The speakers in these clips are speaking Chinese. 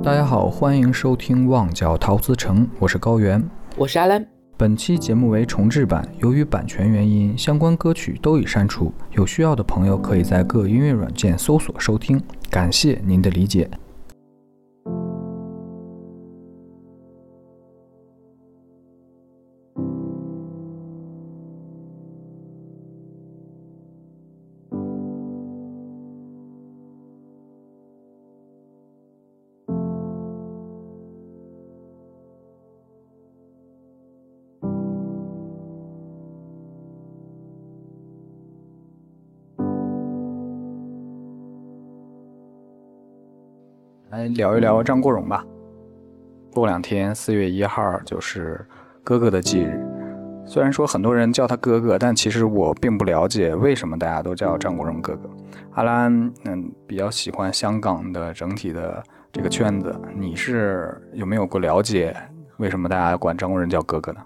大家好，欢迎收听《旺角陶瓷城》，我是高原，我是阿兰。本期节目为重制版，由于版权原因，相关歌曲都已删除。有需要的朋友可以在各音乐软件搜索收听，感谢您的理解。聊一聊张国荣吧。过两天四月一号就是哥哥的忌日，虽然说很多人叫他哥哥，但其实我并不了解为什么大家都叫张国荣哥哥。阿兰，嗯，比较喜欢香港的整体的这个圈子，你是有没有过了解为什么大家管张国荣叫哥哥呢？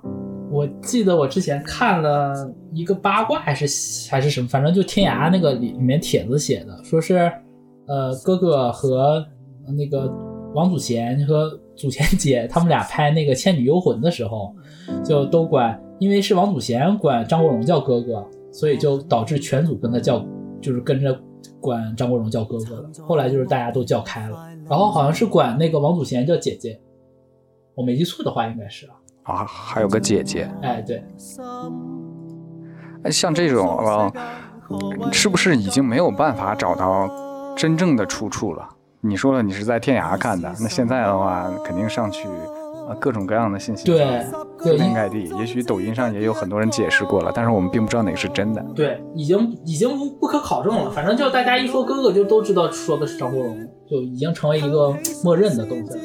我记得我之前看了一个八卦还是还是什么，反正就天涯那个里里面帖子写的，说是呃哥哥和。那个王祖贤和祖贤姐他们俩拍那个《倩女幽魂》的时候，就都管，因为是王祖贤管张国荣叫哥哥，所以就导致全组跟他叫，就是跟着管张国荣叫哥哥的。后来就是大家都叫开了，然后好像是管那个王祖贤叫姐姐，我没记错的话应该是啊。啊，还有个姐姐。哎，对。哎，像这种啊，是不是已经没有办法找到真正的出处了？你说了你是在天涯看的，那现在的话肯定上去，啊各种各样的信息，对，铺天盖地。也许抖音上也有很多人解释过了，但是我们并不知道哪个是真的。对，已经已经不不可考证了。反正就大家一说哥哥，就都知道说的是张国荣，就已经成为一个默认的东西。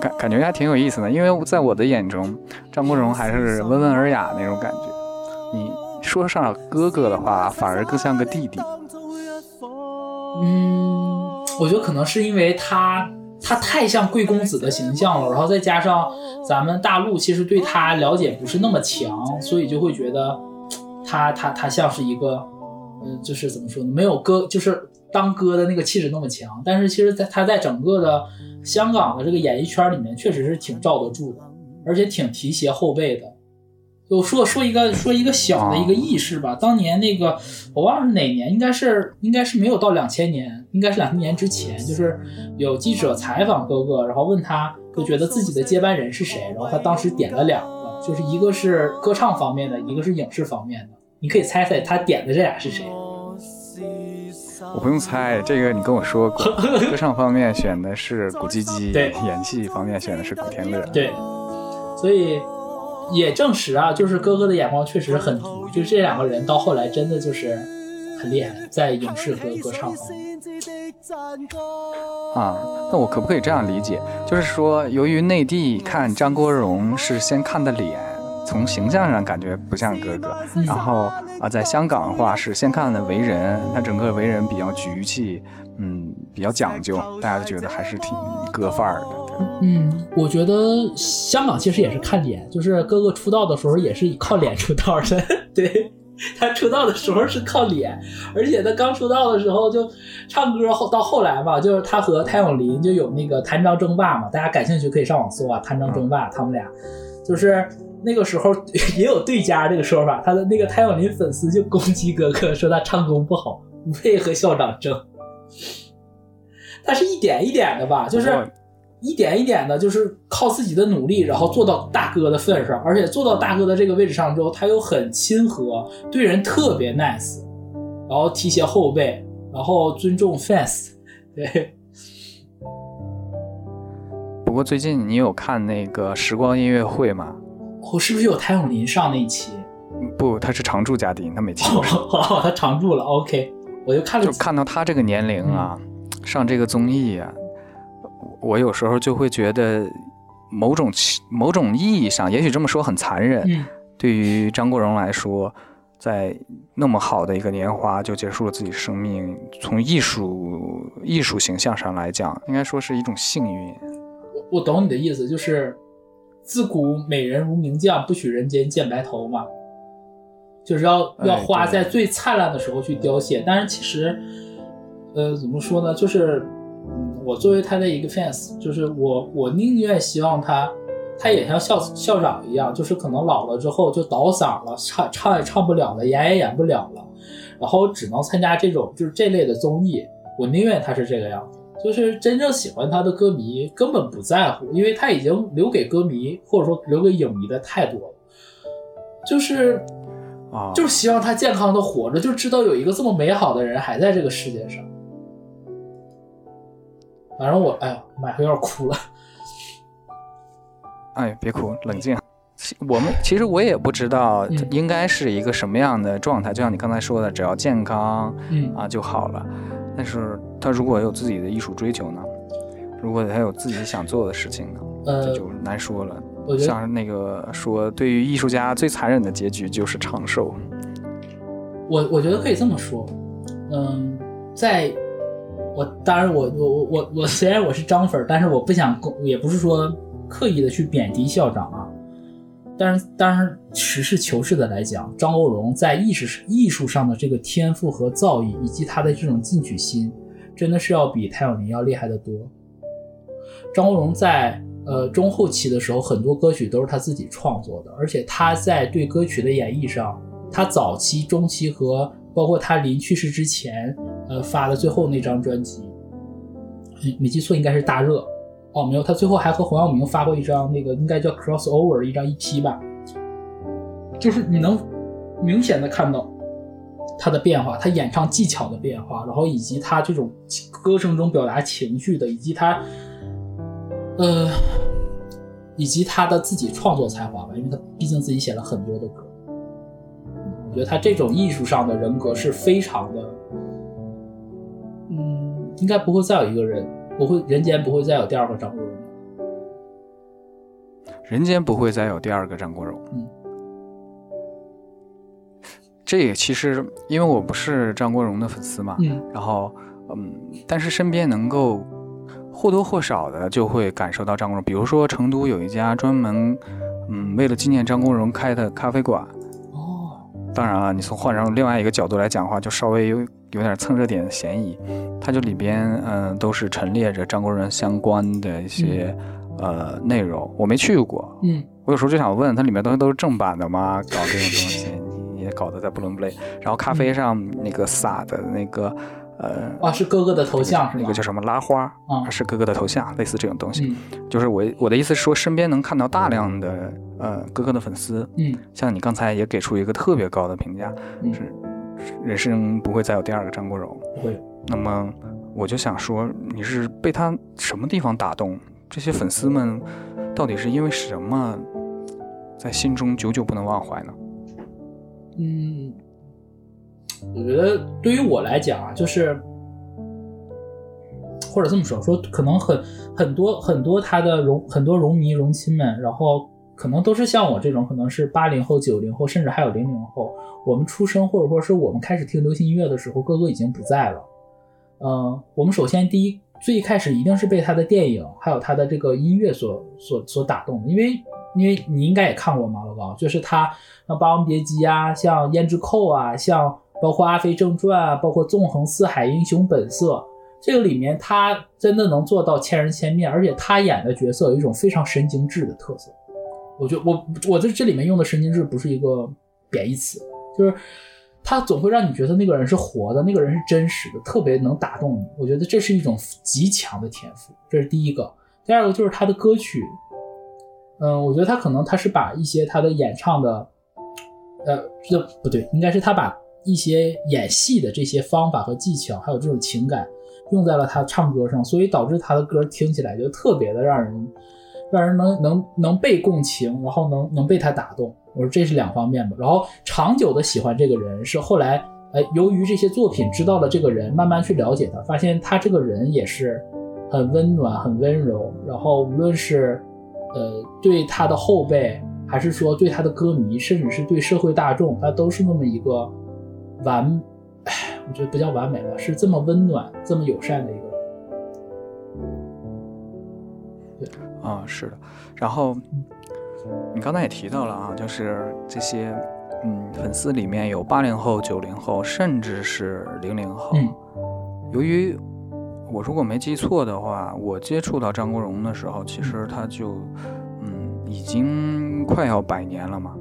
感感觉还挺有意思的，因为在我的眼中，张国荣还是温文尔雅那种感觉。你说上哥哥的话，反而更像个弟弟。嗯，我觉得可能是因为他他太像贵公子的形象了，然后再加上咱们大陆其实对他了解不是那么强，所以就会觉得他他他像是一个，嗯，就是怎么说呢，没有哥就是当哥的那个气质那么强。但是其实，在他在整个的香港的这个演艺圈里面，确实是挺罩得住的，而且挺提携后辈的。就说说一个说一个小的一个轶事吧。当年那个我忘了是哪年，应该是应该是没有到两千年，应该是两千年之前。就是有记者采访哥哥，然后问他就觉得自己的接班人是谁，然后他当时点了两个，就是一个是歌唱方面的，一个是影视方面的。你可以猜猜他点的这俩是谁？我不用猜，这个你跟我说过。歌唱方面选的是古巨基，对；演戏方面选的是古天乐，对。所以。也证实啊，就是哥哥的眼光确实很足，就这两个人到后来真的就是很厉害，在影视和歌唱方面。啊，那我可不可以这样理解？就是说，由于内地看张国荣是先看的脸，从形象上感觉不像哥哥，然后啊，在香港的话是先看的为人，他整个为人比较局气，嗯，比较讲究，大家都觉得还是挺哥范儿的。嗯，我觉得香港其实也是看脸，就是哥哥出道的时候也是以靠脸出道的。对他出道的时候是靠脸，而且他刚出道的时候就唱歌，后到后来嘛，就是他和谭咏麟就有那个谭张争霸嘛，大家感兴趣可以上网搜啊，谭张争霸，他们俩就是那个时候也有对家这个说法，他的那个谭咏麟粉丝就攻击哥哥，说他唱功不好，不配和校长争。他是一点一点的吧，就是。一点一点的，就是靠自己的努力，然后做到大哥的份上，而且做到大哥的这个位置上之后，他又很亲和，对人特别 nice，然后提携后辈，然后尊重 fans。对。不过最近你有看那个时光音乐会吗？我是不是有谭咏麟上那一期？不，他是常驻嘉宾，他没听过。好，他常驻了。OK，我就看了。就看到他这个年龄啊，上这个综艺啊。我有时候就会觉得，某种某种意义上，也许这么说很残忍。嗯，对于张国荣来说，在那么好的一个年华就结束了自己生命，从艺术艺术形象上来讲，应该说是一种幸运。我我懂你的意思，就是自古美人如名将，不许人间见白头嘛，就是要要花在最灿烂的时候去凋谢。但是其实，呃，怎么说呢，就是。嗯，我作为他的一个 fans，就是我我宁愿希望他，他也像校校长一样，就是可能老了之后就倒嗓了，唱唱也唱不了了，演也演不了了，然后只能参加这种就是这类的综艺。我宁愿他是这个样子，就是真正喜欢他的歌迷根本不在乎，因为他已经留给歌迷或者说留给影迷的太多了，就是。啊，就是希望他健康的活着，就知道有一个这么美好的人还在这个世界上。反正我，哎呀，马上有点哭了。哎，别哭，冷静。我们其实我也不知道应该是一个什么样的状态，就像你刚才说的，只要健康，嗯啊就好了。但是他如果有自己的艺术追求呢？如果他有自己想做的事情呢？呃，这就难说了。像那个说，对于艺术家最残忍的结局就是长寿。我我觉得可以这么说，嗯，在我当然我我我我我虽然我是张粉，但是我不想也不是说刻意的去贬低校长啊。但是当然实事求是的来讲，张国荣在艺术艺术上的这个天赋和造诣，以及他的这种进取心，真的是要比谭咏麟要厉害得多。张国荣在。呃，中后期的时候，很多歌曲都是他自己创作的，而且他在对歌曲的演绎上，他早期、中期和包括他临去世之前，呃发的最后那张专辑，没记错应该是大热。哦，没有，他最后还和黄耀明发过一张那个应该叫 crossover 一张 EP 吧，就是你能明显的看到他的变化，他演唱技巧的变化，然后以及他这种歌声中表达情绪的，以及他。呃，以及他的自己创作才华吧，因为他毕竟自己写了很多的歌。我觉得他这种艺术上的人格是非常的，应该不会再有一个人，不会人间不会再有第二个张国荣。人间不会再有第二个张国荣。嗯，这也其实因为我不是张国荣的粉丝嘛，嗯，然后嗯，但是身边能够。或多或少的就会感受到张国荣，比如说成都有一家专门，嗯，为了纪念张国荣开的咖啡馆。哦，当然了，你从换成另外一个角度来讲的话，就稍微有有点蹭热点的嫌疑。它就里边，嗯，都是陈列着张国荣相关的一些，呃，内容。我没去过，嗯，我有时候就想问，它里面东西都是正版的吗？搞这种东西，你也搞得在不伦不类。然后咖啡上那个撒的那个。呃，啊，是哥哥的头像是那个叫什么拉花啊？是哥哥的头像，类似这种东西。嗯，就是我我的意思是说，身边能看到大量的呃哥哥的粉丝。嗯，像你刚才也给出一个特别高的评价，是人生不会再有第二个张国荣。不会。那么我就想说，你是被他什么地方打动？这些粉丝们到底是因为什么在心中久久不能忘怀呢？嗯。我觉得对于我来讲啊，就是，或者这么说，说可能很很多很多他的荣很多荣迷荣亲们，然后可能都是像我这种，可能是八零后、九零后，甚至还有零零后。我们出生或者说是我们开始听流行音乐的时候，哥哥已经不在了。嗯，我们首先第一最一开始一定是被他的电影还有他的这个音乐所所所打动，因为因为你应该也看过嘛，老高，就是他像《霸王别姬》啊，像《胭脂扣》啊，像。包括《阿飞正传》啊，包括《纵横四海》《英雄本色》，这个里面他真的能做到千人千面，而且他演的角色有一种非常神经质的特色。我觉得我我在这里面用的神经质不是一个贬义词，就是他总会让你觉得那个人是活的，那个人是真实的，特别能打动你。我觉得这是一种极强的天赋，这是第一个。第二个就是他的歌曲，嗯，我觉得他可能他是把一些他的演唱的，呃，这不对，应该是他把。一些演戏的这些方法和技巧，还有这种情感，用在了他唱歌上，所以导致他的歌听起来就特别的让人，让人能能能被共情，然后能能被他打动。我说这是两方面吧。然后长久的喜欢这个人，是后来，呃，由于这些作品知道了这个人，慢慢去了解他，发现他这个人也是很温暖、很温柔。然后无论是，呃，对他的后辈，还是说对他的歌迷，甚至是对社会大众，他都是那么一个。完，哎，我觉得不叫完美吧，是这么温暖、这么友善的一个啊，是的。然后你刚才也提到了啊，就是这些，嗯，粉丝里面有八零后、九零后，甚至是零零后。嗯。由于我如果没记错的话，我接触到张国荣的时候，其实他就嗯已经快要百年了嘛，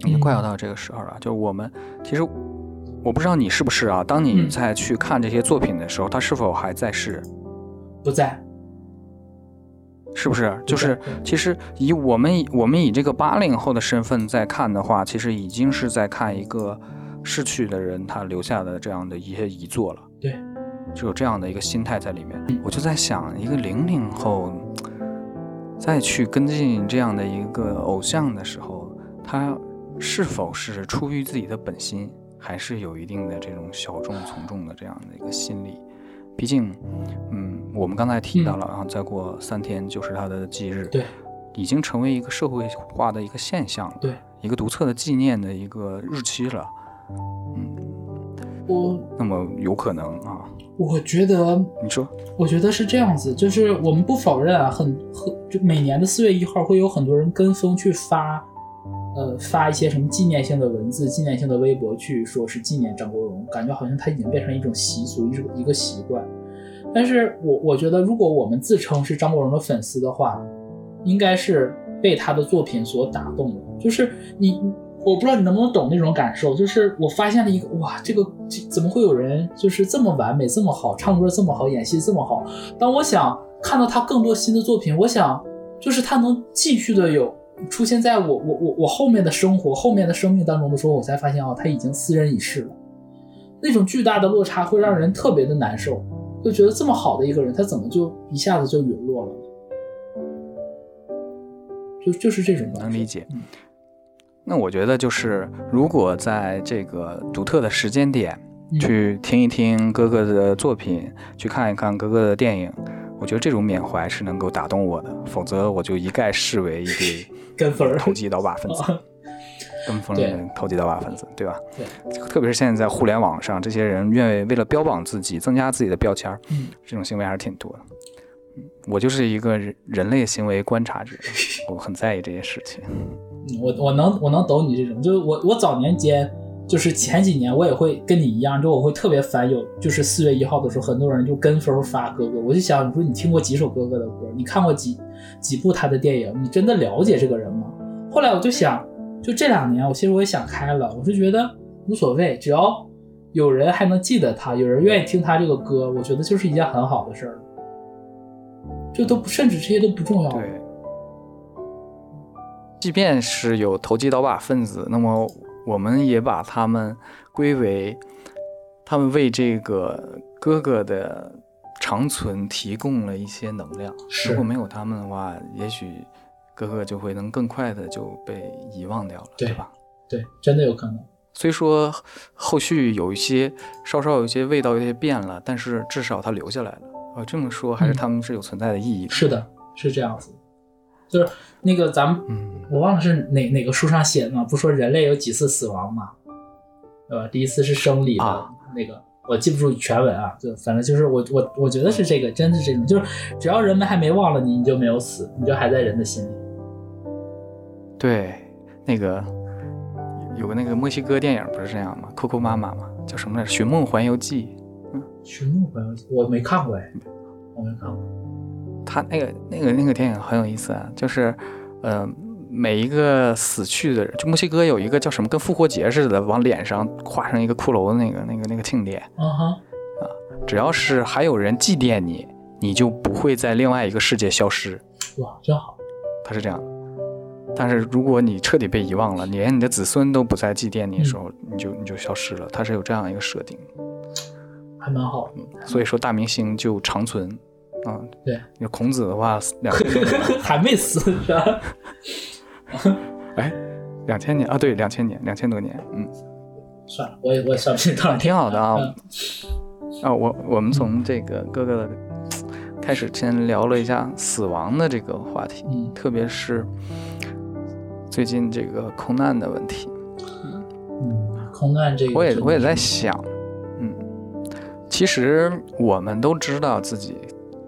已经快要到这个时候了。就我们其实我不知道你是不是啊？当你嗯在去看这些作品的时候，他是否还在世？不在，是不是？就是其实以我们以我们以这个八零后的身份在看的话，其实已经是在看一个逝去的人他留下的这样的一些遗作了。对，就有这样的一个心态在里面。我就在想，一个零零后再去跟进这样的一个偶像的时候，他是否是出于自己的本心，还是有一定的这种小众从众的这样的一个心理？毕竟，嗯，我们刚才提到了，然后再过三天就是他的忌日，对，已经成为一个社会化的一个现象了，对，一个独特的纪念的一个日期了。嗯。我那么有可能啊，我觉得你说，我觉得是这样子，就是我们不否认啊，很很就每年的四月一号会有很多人跟风去发，呃，发一些什么纪念性的文字、纪念性的微博去说是纪念张国荣，感觉好像他已经变成一种习俗，一种一个习惯。但是我我觉得，如果我们自称是张国荣的粉丝的话，应该是被他的作品所打动的。就是你，我不知道你能不能懂那种感受。就是我发现了一个，哇，这个怎么会有人就是这么完美、这么好，唱歌这么好，演戏这么好？当我想看到他更多新的作品，我想就是他能继续的有出现在我我我我后面的生活、后面的生命当中的时候，我才发现哦，他已经斯人已逝了。那种巨大的落差会让人特别的难受，就觉得这么好的一个人，他怎么就一下子就陨落了？就就是这种能理解嗯。那我觉得就是，如果在这个独特的时间点嗯去听一听哥哥的作品，去看一看哥哥的电影，我觉得这种缅怀是能够打动我的，否则我就一概视为一堆 跟风儿投机倒把分子。跟风对的投机倒把分子，对吧？对，特别是现在在互联网上，这些人愿意为了标榜自己、增加自己的标签儿，嗯这种行为还是挺多的。嗯我就是一个人人类行为观察者，我很在意这些事情。嗯我我能我能懂你这种，就是我我早年间就是前几年我也会跟你一样，就我会特别烦有就是四月一号的时候，很多人就跟风发哥哥，我就想你说你听过几首哥哥的歌，你看过几几部他的电影，你真的了解这个人吗？后来我就想，就这两年我其实我也想开了，我是觉得无所谓，只要有人还能记得他，有人愿意听他这个歌，我觉得就是一件很好的事儿。就都不甚至这些都不重要。对，即便是有投机倒把分子，那么我们也把他们归为他们为这个哥哥的长存提供了一些能量。如果没有他们的话，也许哥哥就会能更快的就被遗忘掉了，对对吧？对，真的有可能。虽说后续有一些稍稍有一些味道有些变了，但是至少他留下来了。啊，这么说还是嗯他们是有存在的意义的。是的，是这样子。就是那个咱们嗯，我忘了是哪哪个书上写的呢？不说人类有几次死亡嘛？呃，第一次是生理的、啊那个，我记不住全文啊，就反正就是我我我觉得是这个，真的是这种，就是只要人们还没忘了你，你就没有死，你就还在人的心里。对，那个有个那个墨西哥电影不是这样吗？Coco 妈妈嘛，叫什么来着？《寻梦环游记》。寻梦环游记我没看过哎，我没看过。他那个那个那个电影很有意思啊，就是呃每一个死去的人，就墨西哥有一个叫什么跟复活节似的，往脸上画上一个骷髅的那个那个那个庆典，嗯哼，只要是还有人祭奠你，你就不会在另外一个世界消失。哇，真好。他是这样的。但是如果你彻底被遗忘了，你连你的子孙都不再祭奠你的时候，你就你就消失了。它是有这样一个设定，还蛮好的。所以说大明星就长存。啊，对，你孔子的话，两千多年，还没死是吧？哎，两千年啊，对，两千年，两千多年，嗯，算了，我也我也算不清多少。挺好的啊。嗯啊，我我们从这个哥哥的开始，先聊了一下死亡的这个话题，嗯特别是最近这个空难的问题。嗯，空难这个我也我也在想，嗯，其实我们都知道自己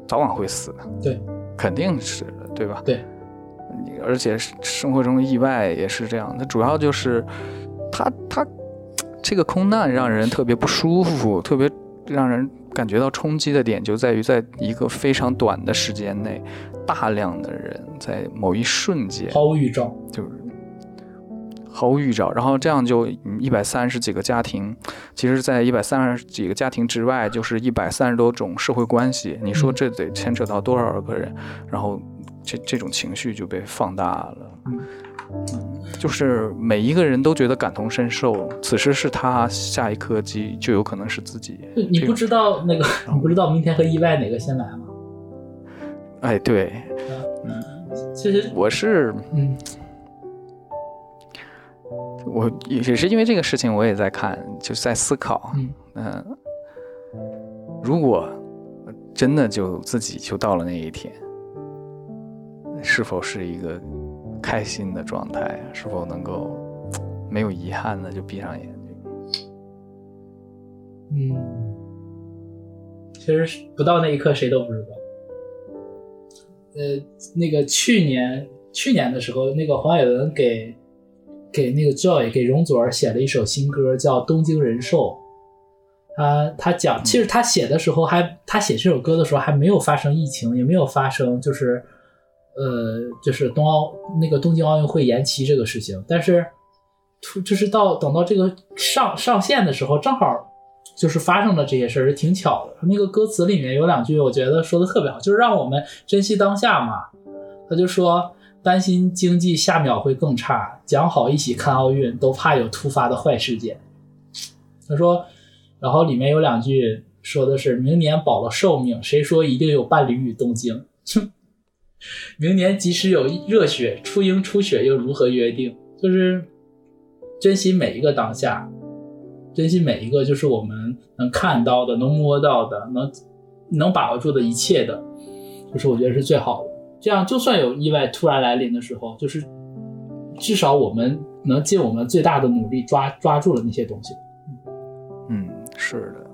早晚会死的，对，肯定是的，对吧？对，你而且生活中的意外也是这样，它主要就是它它这个空难让人特别不舒服，特别让人感觉到冲击的点就在于，在一个非常短的时间内，大量的人在某一瞬间毫无预兆，就是毫无预兆，然后这样就一百三十几个家庭，其实，在一百三十几个家庭之外，就是一百三十多种社会关系。你说这得牵扯到多少个人？然后这这种情绪就被放大了。嗯就是每一个人都觉得感同身受，此时是他，下一刻即就有可能是自己。这个你不知道那个，你不知道明天和意外哪个先来吗？哎，对，嗯，其实，我是嗯我也是因为这个事情，我也在看，就是在思考。嗯嗯，如果真的就自己就到了那一天，是否是一个开心的状态？是否能够没有遗憾的就闭上眼睛？嗯，其实是不到那一刻谁都不知道。呃，那个去年去年的时候，那个黄伟文给给那个 Joy 给容祖儿写了一首新歌，叫《东京人寿》。他他讲，其实他写的时候还他写这首歌的时候还没有发生疫情，也没有发生就是呃就是冬奥那个东京奥运会延期这个事情，但是突就是到等到这个上上线的时候，正好就是发生了这些事儿，挺巧的。那个歌词里面有两句，我觉得说的特别好，就是让我们珍惜当下嘛。他就说，担心经济下秒会更差，讲好一起看奥运，都怕有突发的坏事件。他说，然后里面有两句说的是，明年保了寿命，谁说一定有伴侣与东京？哼 明年即使有热血，初樱初雪又如何约定？就是珍惜每一个当下，珍惜每一个就是我们能看到的、能摸到的、能能把握住的一切的，就是我觉得是最好的。这样，就算有意外突然来临的时候，就是至少我们能尽我们最大的努力抓抓住了那些东西。嗯，是的。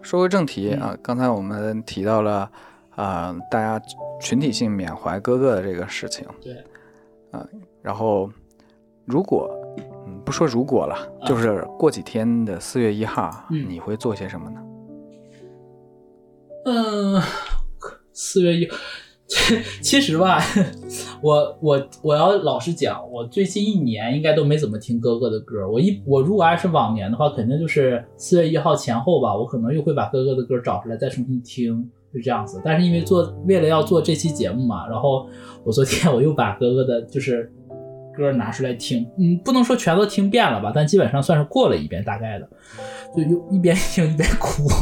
说回正题啊，刚才我们提到了啊、大家群体性缅怀哥哥的这个事情。对，啊，然后如果嗯不说如果了，就是过几天的四月一号，嗯你会做些什么呢？嗯，四月一，其实吧，我我我要老实讲，我最近一年应该都没怎么听哥哥的歌。我一我如果要是往年的话，肯定就是四月一号前后吧，我可能又会把哥哥的歌找出来再重新听，是这样子。但是因为做为了要做这期节目嘛，然后我昨天我又把哥哥的就是歌拿出来听，嗯，不能说全都听遍了吧，但基本上算是过了一遍大概的，就又一边听一边哭。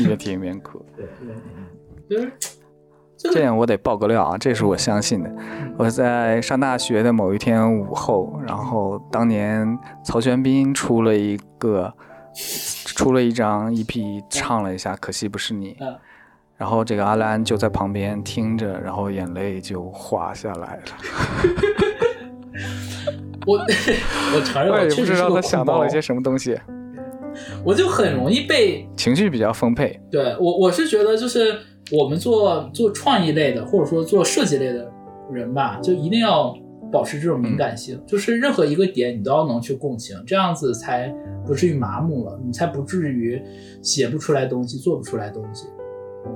一边听一边哭。对对，就是这点我得爆个料啊，这是我相信的。我在上大学的某一天午后，然后当年曹轩宾出了一个，出了一张 EP，唱了一下《可惜不是你》，嗯然后这个阿兰就在旁边听着，然后眼泪就滑下来了。我我承认我也我确实不知道他想到了一些什么东西，我就很容易被情绪比较丰沛。对我我是觉得就是我们做做创意类的或者说做设计类的人吧，就一定要保持这种敏感性，就是任何一个点你都要能去共情，这样子才不至于麻木了，你才不至于写不出来东西，做不出来东西。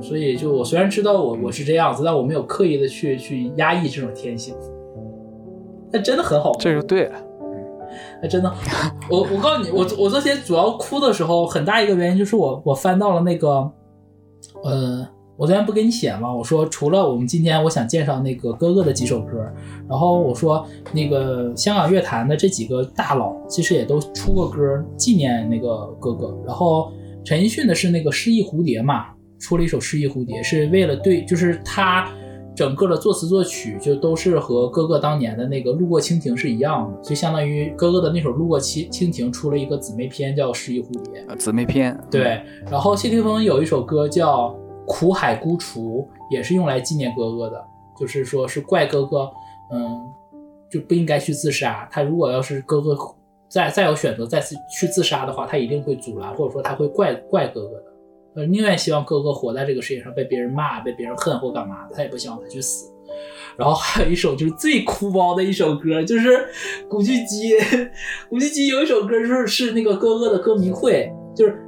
所以，就我虽然知道我我是这样子，但我没有刻意的去去压抑这种天性。那真的很好，这就对了。那，真的，我我告诉你，我我昨天主要哭的时候，很大一个原因就是我我翻到了那个，呃，我昨天不给你写吗？我说除了我们今天我想介绍那个哥哥的几首歌，然后我说那个香港乐坛的这几个大佬其实也都出过歌纪念那个哥哥，然后陈奕迅的是那个失忆蝴蝶嘛，出了一首失忆蝴蝶，是为了对，就是他。整个的作词作曲就都是和哥哥当年的那个《路过蜻蜓》是一样的，就相当于哥哥的那首《路过蜻蜻蜓》出了一个姊妹篇叫《失忆蝴蝶》。呃姊妹篇，对，然后谢霆锋有一首歌叫《苦海孤雏》，也是用来纪念哥哥的，就是说是怪哥哥，嗯，就不应该去自杀。他如果要是哥哥再再有选择再次去自杀的话，他一定会阻拦，或者说他会怪怪哥哥的。呃，宁愿希望哥哥活在这个世界上，被别人骂、被别人恨或干嘛，他也不希望他去死。然后还有一首就是最哭包的一首歌，就是古巨基，古巨基有一首歌就是是那个哥哥的歌迷会，就是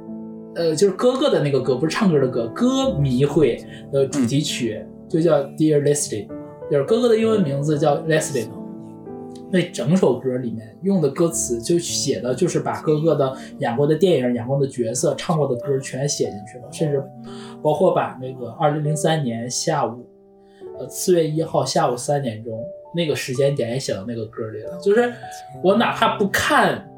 呃，就是哥哥的那个歌，不是唱歌的歌，歌迷会的主题曲就叫 Dear Leslie，就是哥哥的英文名字叫 Leslie 嘛。那整首歌里面用的歌词就写的就是把哥哥的演过的电影、演过的角色、唱过的歌全写进去了，甚至包括把那个二零零三年下午，呃四月一号下午三点钟那个时间点也写到那个歌里了。就是我哪怕不看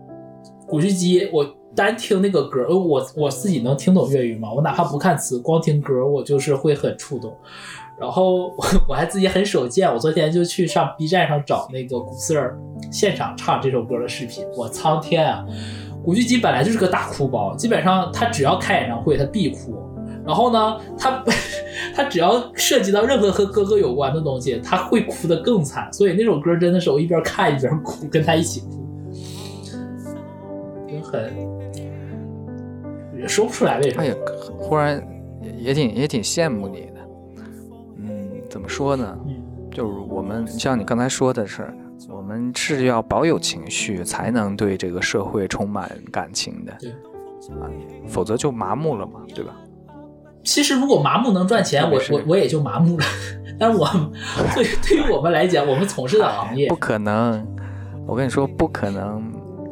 古巨基，我单听那个歌，我我自己能听懂粤语嘛，我哪怕不看词，光听歌，我就是会很触动。然后我我还自己很手贱，我昨天就去上 B 站上找那个古四儿现场唱这首歌的视频。我苍天啊！古巨基本来就是个大哭包，基本上他只要开演唱会他必哭。然后呢，他 他只要涉及到任何和哥哥有关的东西，他会哭得更惨。所以那首歌真的是我一边看一边哭，跟他一起哭，就很也说不出来为什么。哎呀，忽然也也挺也挺羡慕你的。嗯，怎么说呢？嗯就是我们像你刚才说的是，我们是要保有情绪，才能对这个社会充满感情的。对啊，否则就麻木了嘛，对吧？其实如果麻木能赚钱，我我我也就麻木了。但是我 对对于我们来讲，我们从事的行业不，可能，我跟你说不可能。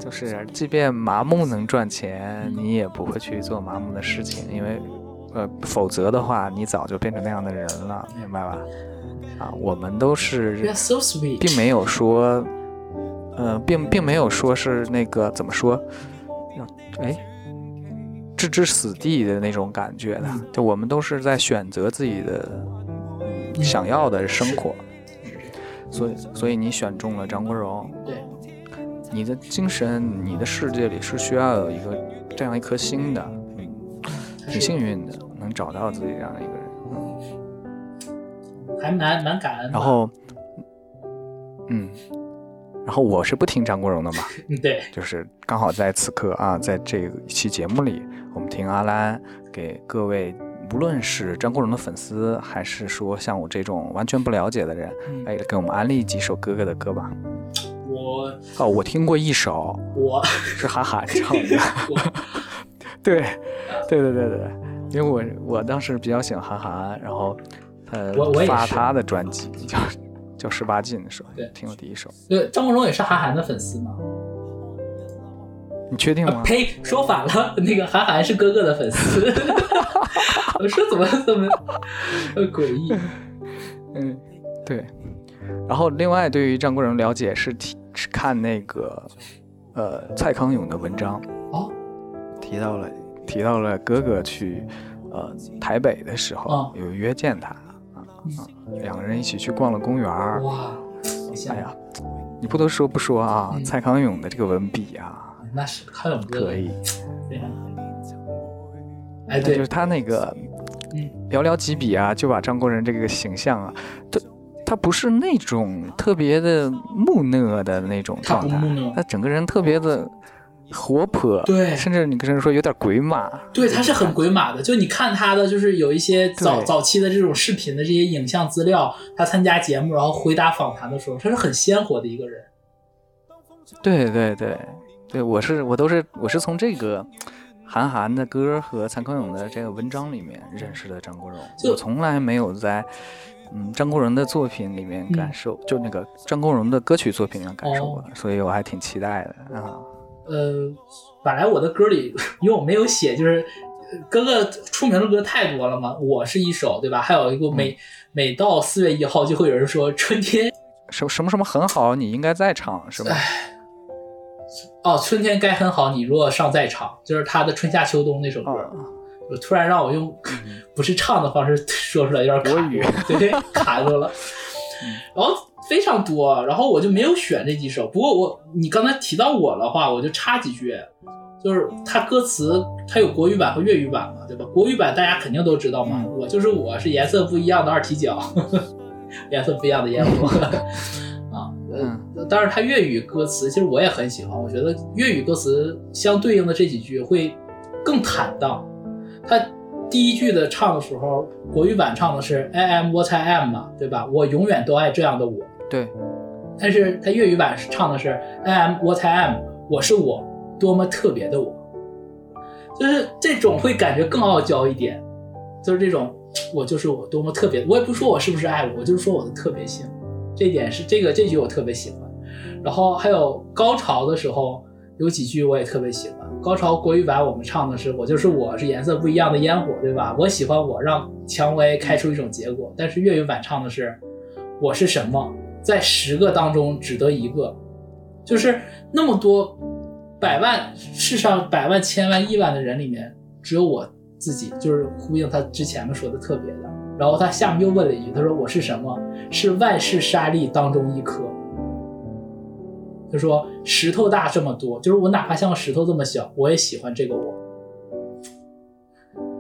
就是，即便麻木能赚钱，你也不会去做麻木的事情，因为，呃，否则的话，你早就变成那样的人了，明白吧？啊，我们都是并没有说，呃，并并没有说是那个怎么说，要哎，置之死地的那种感觉的。嗯就我们都是在选择自己的嗯想要的生活，所以所以你选中了张国荣，对，你的精神、你的世界里是需要有一个这样一颗心的，嗯，挺幸运的，能找到自己这样的一个人。还蛮蛮感恩吧。然后，嗯，然后我是不听张国荣的嘛。嗯，对，就是刚好在此刻啊，在这一期节目里，我们听阿兰给各位，无论是张国荣的粉丝，还是说像我这种完全不了解的人，嗯哎，给我们安利几首哥哥的歌吧。我哦，我听过一首，我是韩寒唱的。我 对，对对对对，因为我我当时比较喜欢韩寒，然后呃发他的专辑叫叫十八禁的时候对，听过第一首。对张国荣也是韩寒的粉丝吗？你确定吗？啊呸，说反了，那个韩寒是哥哥的粉丝。我说怎么怎么呃诡异？嗯，对。然后另外对于张国荣了解是提是看那个呃蔡康永的文章，哦，提到了提到了哥哥去呃台北的时候、哦有约见他啊啊，两个人一起去逛了公园儿。哇，哎呀，你不得说不说啊，嗯蔡康永的这个文笔啊，那是康永哥可以。非常可以。哎，对就是，他那个嗯寥寥几笔啊，就把张国荣这个形象啊，他他不是那种特别的木讷的那种状态他整个人特别的活泼，对甚至你跟人说有点鬼马，对，他是很鬼马的。就你看他的，就是有一些早早期的这种视频的这些影像资料，他参加节目然后回答访谈的时候，他是很鲜活的一个人。对对对对，我是我都是我是从这个。韩寒的歌和蔡康永的这个文章里面认识的张国荣，我从来没有在嗯张国荣的作品里面感受，就那个张国荣的歌曲作品里面感受过，所以我还挺期待的啊。呃，本来我的歌里，因为我没有写，就是呃哥哥出名的歌太多了嘛，我是一首，对吧？还有一个每、每到四月一号就会有人说春天什什么什么很好，你应该在场是吧？哦，春天该很好，你若尚在场，就是他的春夏秋冬那首歌。哦，就突然让我用不是唱的方式说出来，有点卡国语住，对，卡住了。然后非常多，然后我就没有选这几首。不过我你刚才提到我的话，我就插几句，就是他歌词它有国语版和粤语版嘛，对吧？国语版大家肯定都知道嘛，嗯我就是我是颜色不一样的二踢脚，颜色不一样的烟火 啊。嗯，当然，它粤语歌词其实我也很喜欢，我觉得粤语歌词相对应的这几句会更坦荡。它第一句的唱的时候，国语版唱的是 I am what I am 嘛，对吧？我永远都爱这样的我。对，但是它粤语版是唱的是 I am what I am，我是我，多么特别的我。就是这种会感觉更傲娇一点，就是这种我就是我多么特别，我也不说我是不是爱我，我就是说我的特别性，这点是这个这句我特别喜欢。然后还有高潮的时候有几句我也特别喜欢。高潮国语版我们唱的是我就是我是颜色不一样的烟火，对吧？我喜欢我让蔷薇开出一种结果。但是粤语版唱的是我是什么，在十个当中只得一个，就是那么多百万世上百万千万亿万的人里面，只有我自己，就是呼应他之前的说的特别的。然后他下面又问了一句，他说我是什么？是万世沙粒当中一颗。他说：“石头大这么多，就是我哪怕像石头这么小，我也喜欢这个我。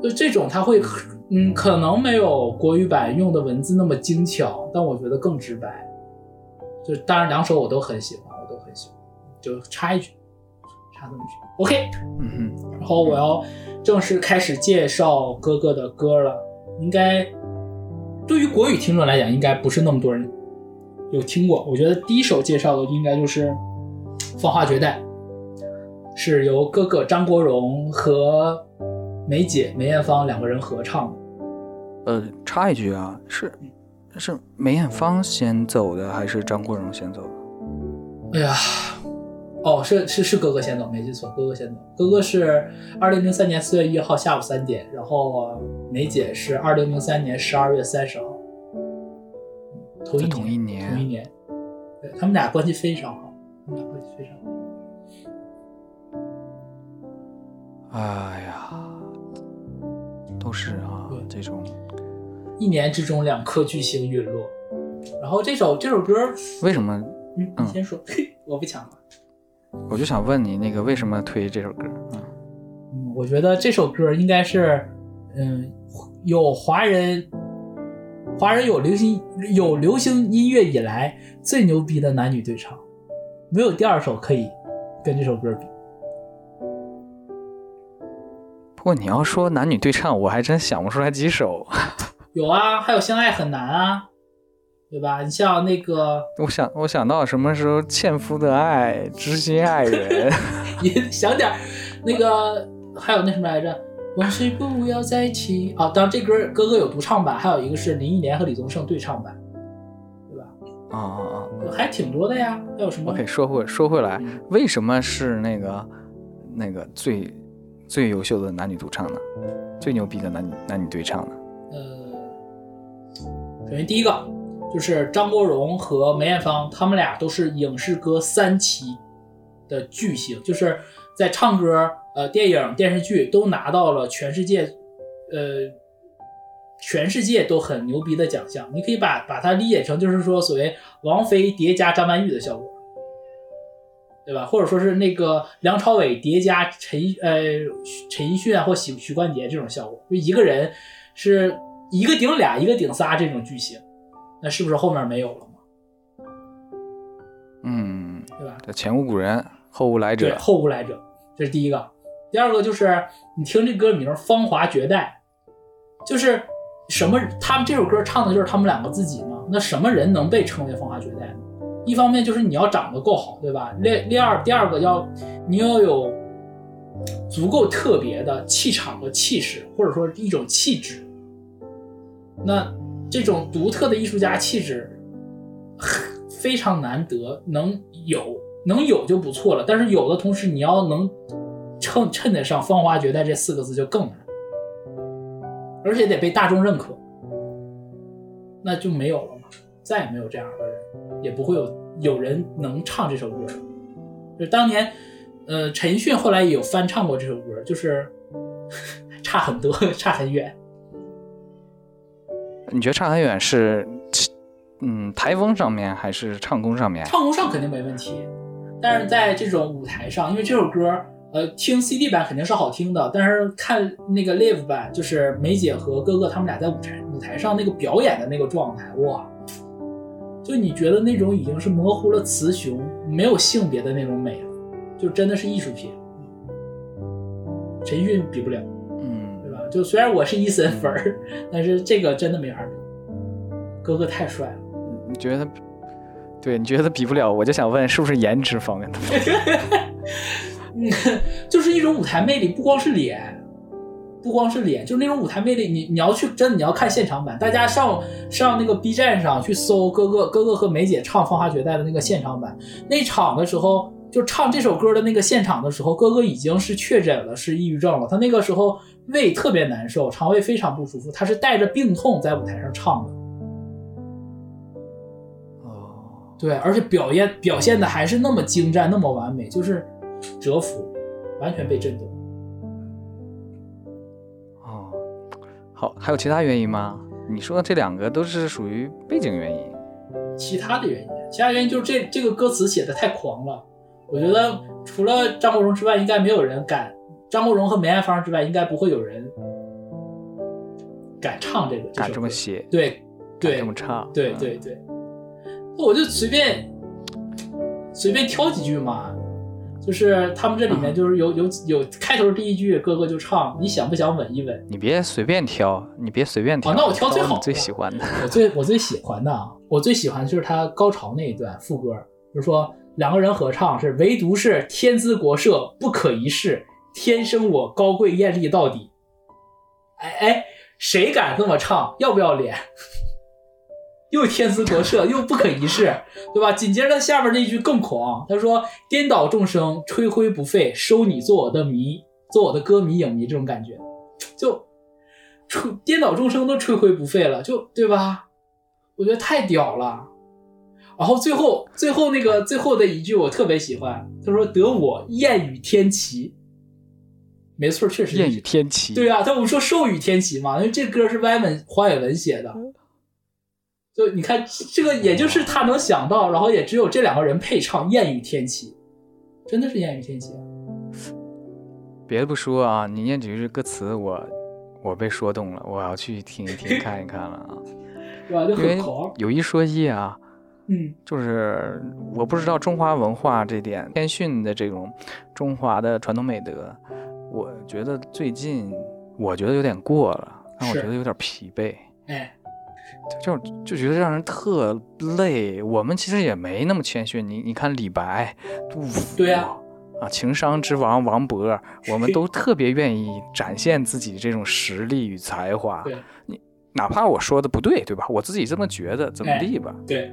就这种，他会，嗯，可能没有国语版用的文字那么精巧，但我觉得更直白。就当然两首我都很喜欢，我都很喜欢。就插一句，插这么句，OK。嗯然后我要正式开始介绍哥哥的歌了。应该对于国语听众来讲，应该不是那么多人。”有听过，我觉得第一首介绍的应该就是《芳华绝代》，是由哥哥张国荣和梅姐梅艳芳两个人合唱的。呃，插一句啊，是是梅艳芳先走的，还是张国荣先走的？哎呀，哦，是是是哥哥先走，没记错，哥哥先走。哥哥是二零零三年四月一号下午三点，然后梅姐是二零零三年十二月三十号。同一同一年，同一年，对他们俩关系非常好，他们俩关系非常好。哎呀，都是啊，这种一年之中两颗巨星陨落。然后这首这首歌为什么？嗯，你先说，我不抢了。我就想问你，那个为什么推这首歌？嗯，我觉得这首歌应该是，嗯，有华人。华人有流行有流行音乐以来最牛逼的男女对唱，没有第二首可以跟这首歌比。不过你要说男女对唱，我还真想不出来几首。有啊，还有《相爱很难》啊，对吧？你像那个，我想我想到什么时候《纤夫的爱》《知心爱人》，你想点那个，还有那什么来着？往事不要再提啊！当然，这歌哥哥有独唱版，还有一个是林忆莲和李宗盛对唱版，对吧？啊啊啊！还挺多的呀。还有什么？OK，说回说回来，为什么是那个那个最最优秀的男女独唱呢？最牛逼的男女男女对唱呢？呃，首先第一个就是张国荣和梅艳芳，他们俩都是影视歌三栖的巨星，就是在唱歌。呃，电影、电视剧都拿到了全世界，呃，全世界都很牛逼的奖项。你可以把把它理解成，就是说，所谓王菲叠加张曼玉的效果，对吧？或者说是那个梁朝伟叠加陈呃陈奕迅啊或许许冠杰这种效果，就一个人是一个顶俩，一个顶仨这种巨星，那是不是后面没有了吗？嗯，对吧？前无古人，后无来者，后无来者，这是第一个。第二个就是你听这歌名《芳华绝代》，就是什么？他们这首歌唱的就是他们两个自己吗？那什么人能被称为芳华绝代呢？一方面就是你要长得够好，对吧？第第二第二个要你要有足够特别的气场和气势，或者说一种气质。那这种独特的艺术家气质非常难得，能有能有就不错了。但是有的同时你要能。称称得上“芳华绝代”这四个字就更难，而且得被大众认可，那就没有了嘛，再也没有这样的人，也不会有有人能唱这首歌。就当年，呃，陈奕迅后来也有翻唱过这首歌，就是 差很多，差很远。你觉得差很远是，嗯，台风上面还是唱功上面？唱功上肯定没问题，但是在这种舞台上，因为这首歌。呃，听 CD 版肯定是好听的，但是看那个 Live 版，就是梅姐和哥哥他们俩在舞台舞台上那个表演的那个状态，哇，就你觉得那种已经是模糊了雌雄、没有性别的那种美了，就真的是艺术品。陈奕迅比不了，嗯，对吧？就虽然我是伊森粉儿，但是这个真的没法比，哥哥太帅了。你觉得？对，你觉得比不了？我就想问，是不是颜值方面的？嗯，就是一种舞台魅力，不光是脸，不光是脸，就是那种舞台魅力。你你要去真的你要看现场版，大家上上那个 B 站上去搜哥哥哥哥和梅姐唱《芳华绝代》的那个现场版，那场的时候就唱这首歌的那个现场的时候，哥哥已经是确诊了是抑郁症了，他那个时候胃特别难受，肠胃非常不舒服，他是带着病痛在舞台上唱的。哦，对，而且表演表现的还是那么精湛，那么完美，就是折服，完全被震动。哦，好，还有其他原因吗？你说的这两个都是属于背景原因。其他的原因，其他原因就是这这个歌词写的太狂了。我觉得除了张国荣之外，应该没有人敢，张国荣和梅艳芳之外，应该不会有人敢唱这个，这敢这么写，对对这么唱，嗯对对对，那我就随便随便挑几句嘛，就是他们这里面就是有有有开头第一句，哥哥就唱你想不想吻一吻？你别随便挑，你别随便挑。啊那我挑最好最喜欢的。我最我最喜欢的啊，我最喜欢的就是他高潮那一段副歌，就是说两个人合唱是唯独是天姿国色不可一世，天生我高贵艳丽到底。哎哎，谁敢这么唱？要不要脸？又天姿国色 又不可一世，对吧？紧接着下边那句更狂，他说：“颠倒众生，吹灰不废，收你做我的迷，做我的歌迷影迷。”这种感觉，就吹颠倒众生都吹灰不废了，就对吧？我觉得太屌了。然后最后最后那个最后的一句我特别喜欢，他说：“得我燕语天齐。”没错，确实是燕语天齐。对啊，他我们说寿与天齐嘛，因为这歌是歪文黄伟文写的，就你看这个，也就是他能想到，然后也只有这两个人配唱燕语天齐，真的是燕语天齐啊！别的不说啊，你念几句歌词，我我被说动了，我要去听一听、看一看了啊。对吧？就很狂，有一说一啊，嗯就是我不知道中华文化这点谦逊的这种中华的传统美德，我觉得最近我觉得有点过了，让我觉得有点疲惫。哎，就就觉得让人特累。我们其实也没那么谦逊。你你看李白、杜甫，对呀啊，情商之王王勃，我们都特别愿意展现自己这种实力与才华。对哪怕我说的不对，对吧？我自己这么觉得，怎么哎地吧？对，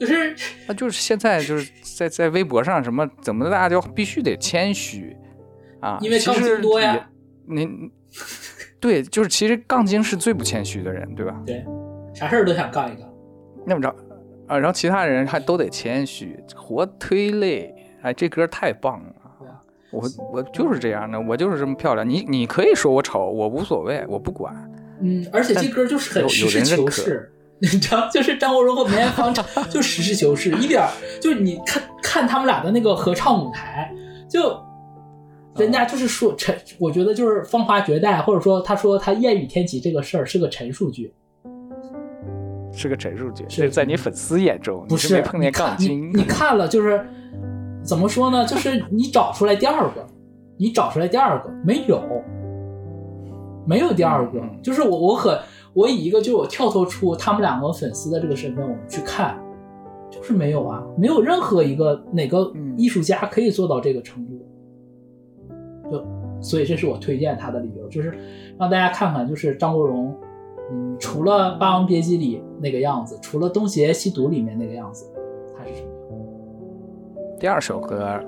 就是那就是现在就是在在微博上什么怎么大家就必须得谦虚啊？因为杠精多呀也。您对，就是其实杠精是最不谦虚的人，对吧？对，啥事儿都想杠一杠。那么着啊，然后其他人还都得谦虚，活忒累。哎，这歌太棒了！我我就是这样的，我就是这么漂亮。你你可以说我丑，我无所谓，我不管。嗯，而且这歌就是很有实事求是，你知道，就是张国荣和梅艳芳唱就实事求是，一点就是你看看他们俩的那个合唱舞台，就人家就是说陈，我觉得就是芳华绝代，或者说他说他艳遇天齐这个事儿是个陈述句，是个陈述句，是在你粉丝眼中，不你是没碰见你看杠精。你你看了就是怎么说呢？就是你找出来第二个，你找出来第二个没有，没有第二个。嗯就是我我很我以一个就我跳脱出他们两个粉丝的这个身份，我们去看，就是没有啊，没有任何一个哪个嗯艺术家可以做到这个程度。就所以这是我推荐他的理由，就是让大家看看，就是张国荣。嗯，除了《霸王别姬》里那个样子，除了《东邪西毒》里面那个样子，他是什么样？第二首歌啊，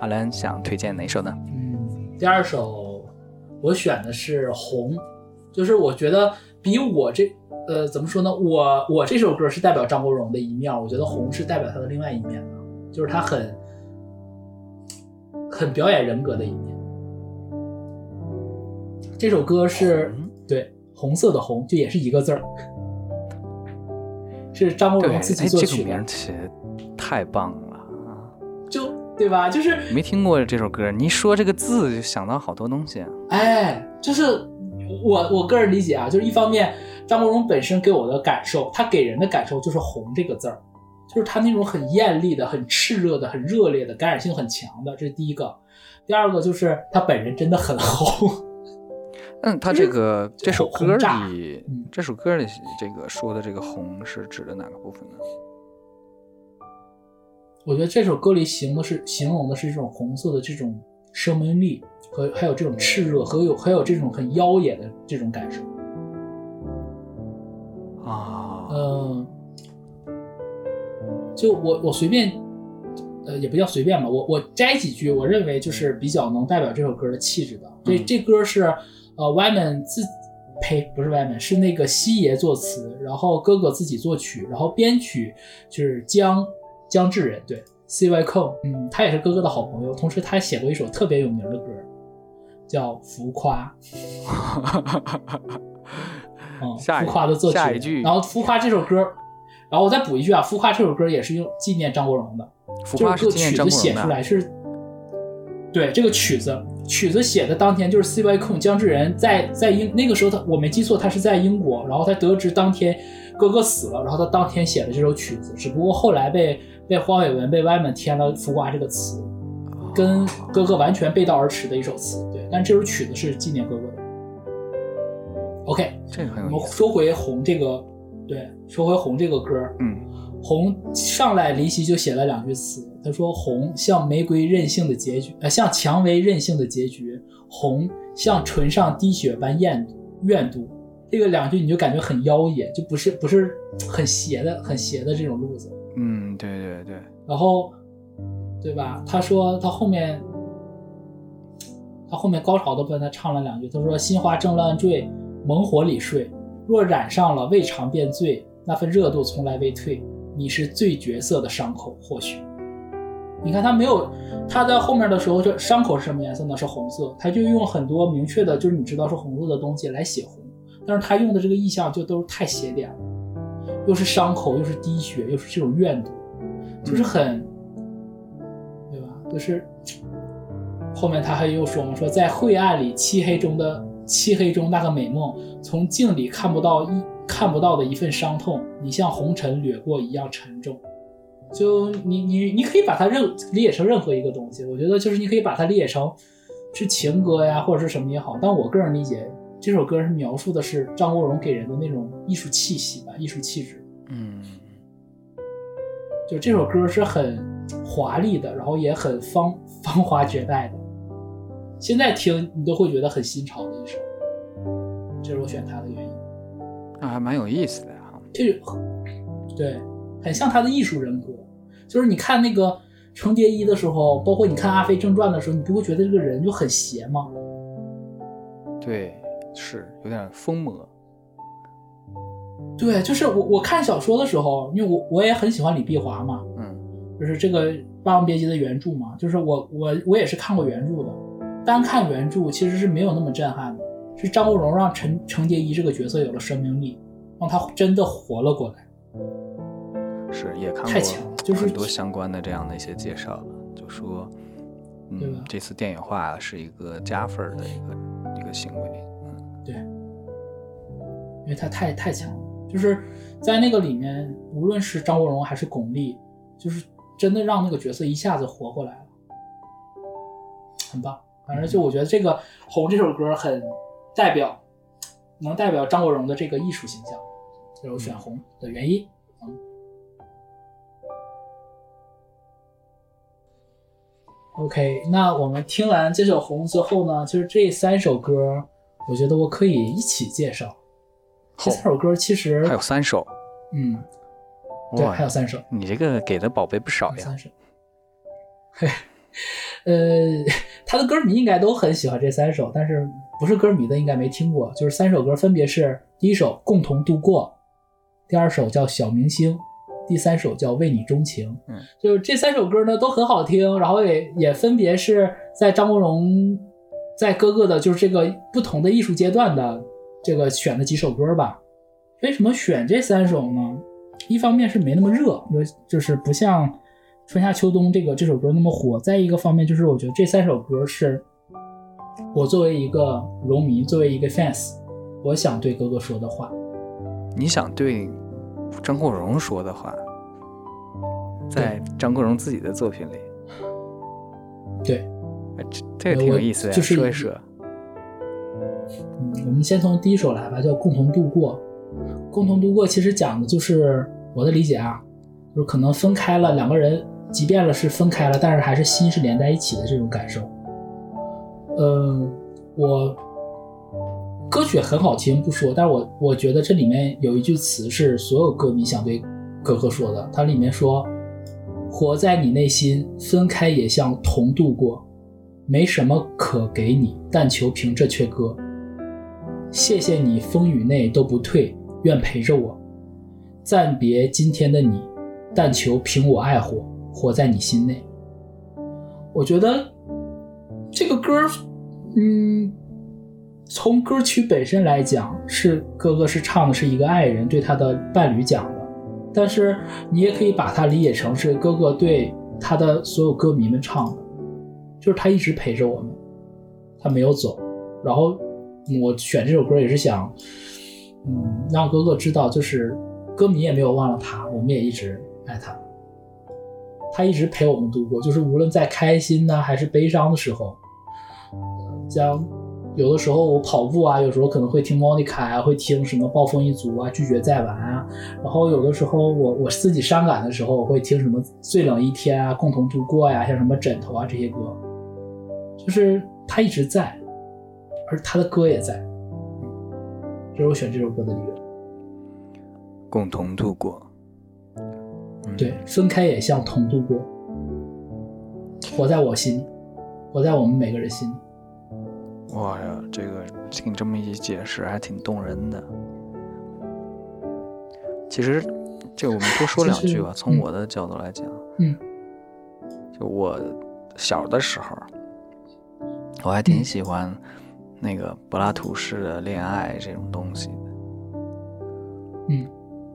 阿兰想推荐哪首呢？嗯，第二首我选的是《红》，就是我觉得比我这呃怎么说呢？我我这首歌是代表张国荣的一面，我觉得《红》是代表他的另外一面的，就是他很很表演人格的一面。这首歌是红对红色的红，就也是一个字儿，是张国，荣自己作曲的，名起得太棒了啊！就对吧？就是没听过这首歌，你一说这个字就想到好多东西啊。哎，就是我我个人理解啊，就是一方面张国荣本身给我的感受，他给人的感受就是“红”这个字儿，就是他那种很艳丽的、很炽热的、很热烈的、感染性很强的，这是第一个。第二个就是他本人真的很红，嗯，他这个这首歌里嗯，这首歌里这个说的这个红是指的哪个部分呢？我觉得这首歌里形的是形容的是这种红色的这种生命力和还有这种炽热和有还有这种很妖冶的这种感受。啊，嗯，就我我随便，呃，也不叫随便吧，我我摘几句，我认为就是比较能代表这首歌的气质的。这嗯这歌是呃 Wyman 自，呸，不是 Wyman，是那个西爷作词，然后哥哥自己作曲，然后编曲就是江江志仁，对，C Y Cole，嗯，他也是哥哥的好朋友，同时他写过一首特别有名的歌，叫《浮夸》。浮夸的作曲，然后浮夸这首歌，然后我再补一句啊，浮夸这首歌也是用纪念张国荣的，浮这个夸是纪念曲子写张国荣的。出来是，对这个曲子，曲子写的当天就是 C Y 控姜志仁在在英那个时候他我没记错，他是在英国，然后他得知当天哥哥死了，然后他当天写的这首曲子，只不过后来被被黄伟文被歪门添了浮夸这个词，跟哥哥完全背道而驰的一首词，对，但这首曲子是纪念哥哥的。OK，这个很我们。说回红这个，对，说回红这个歌，嗯，红上来林夕就写了两句词，他说：“红像玫瑰任性的结局，呃，像蔷薇任性的结局；红像唇上滴血般艳怨毒。”这个两句你就感觉很妖冶，就不是不是很邪的很邪的这种路子。嗯，对对对，然后，对吧？他说他后面，他后面高潮的部分他唱了两句，他说：“心花正乱坠，猛火里睡，若染上了，未尝便醉。那份热度从来未退，你是最绝色的伤口，或许。”你看他没有，他在后面的时候，这伤口是什么颜色呢？是红色，他就用很多明确的，就是你知道是红色的东西来写红，但是他用的这个意象就都是太邪点了，又是伤口，又是滴血，又是这种怨毒，就是很，对吧？就是后面他还又说嘛，说在晦暗里漆黑中的漆黑中那个美梦，从镜里看不到一看不到的一份伤痛，你像红尘掠过一样沉重。就你你你可以把它任理解成任何一个东西，我觉得就是你可以把它理解成是情歌呀，或者是什么也好。但我个人理解，这首歌是描述的是张国荣给人的那种艺术气息吧，艺术气质。嗯，就这首歌是很华丽的，然后也很芳芳华绝代的。现在听你都会觉得很新潮的一首，这是我选它的原因。那还蛮有意思的哈。这对，很像他的艺术人格。就是你看那个《程蝶衣》的时候，包括你看《阿飞正传》的时候，你不会觉得这个人就很邪吗？对，是有点疯魔。对，就是我我看小说的时候，因为我我也很喜欢李碧华嘛，嗯就是这个《霸王别姬》的原著嘛，就是我我我也是看过原著的，单看原著其实是没有那么震撼的，是张国荣让陈程蝶衣这个角色有了生命力，让他真的活了过来。是也看过就是很多相关的这样的一些介绍了，就说，嗯对吧，这次电影化是一个加分的一个一个行为。嗯对，因为他太太强了，就是在那个里面，无论是张国荣还是巩俐，就是真的让那个角色一下子活过来了，很棒。反正就我觉得这个《红》这首歌很代表，能代表张国荣的这个艺术形象，这是我选红的原因。嗯。OK，那我们听完这首《红》之后呢，就是这三首歌，我觉得我可以一起介绍。这三首歌其实还有三首，嗯，对，还有三首，你这个给的宝贝不少呀。三首。嘿，呃，他的歌迷应该都很喜欢这三首，但是不是歌迷的应该没听过。就是三首歌分别是：第一首《共同度过》，第二首叫《小明星》，第三首叫《为你钟情》。嗯，就是这三首歌呢都很好听，然后也也分别是在张国荣在各个的就是这个不同的艺术阶段的这个选的几首歌吧。为什么选这三首呢？一方面是没那么热，有就是不像春夏秋冬这个这首歌那么火。再一个方面就是我觉得这三首歌是我作为一个荣迷，作为一个 fans，我想对哥哥说的话。你想对张国荣说的话，在张国荣自己的作品里，对，哎这这个挺有意思的呀，就是说一说。嗯，我们先从第一首来吧，叫《共同度过》。共同度过其实讲的就是我的理解啊，就是可能分开了两个人，即便了是分开了，但是还是心是连在一起的这种感受。嗯，我歌曲很好听不说，但是我我觉得这里面有一句词是所有歌迷想对哥哥说的，它里面说：“活在你内心，分开也像同度过，没什么可给你，但求凭这阙歌。谢谢你风雨内都不退，愿陪着我，暂别今天的你，但求凭我爱火，活在你心内。”我觉得。这个歌，嗯，从歌曲本身来讲，是哥哥是唱的是一个爱人对他的伴侣讲的，但是你也可以把它理解成是哥哥对他的所有歌迷们唱的，就是他一直陪着我们，他没有走。然后我选这首歌也是想，嗯，让哥哥知道，就是歌迷也没有忘了他，我们也一直爱他，他一直陪我们度过，就是无论在开心呢还是悲伤的时候。像有的时候我跑步啊，有时候可能会听 Monica 啊，会听什么暴风一族啊，拒绝再玩啊。然后有的时候我我自己伤感的时候，我会听什么最冷一天啊，共同度过呀，像什么枕头啊这些歌，就是他一直在，而他的歌也在，这是我选这首歌的理由。共同度过，对，分开也像同度过，活在我心里，活在我们每个人心里。哇呀，这个听这么一解释，还挺动人的。其实，这我们多说两句吧。从我的角度来讲，嗯，就我小的时候，我还挺喜欢那个柏拉图式的恋爱这种东西。嗯，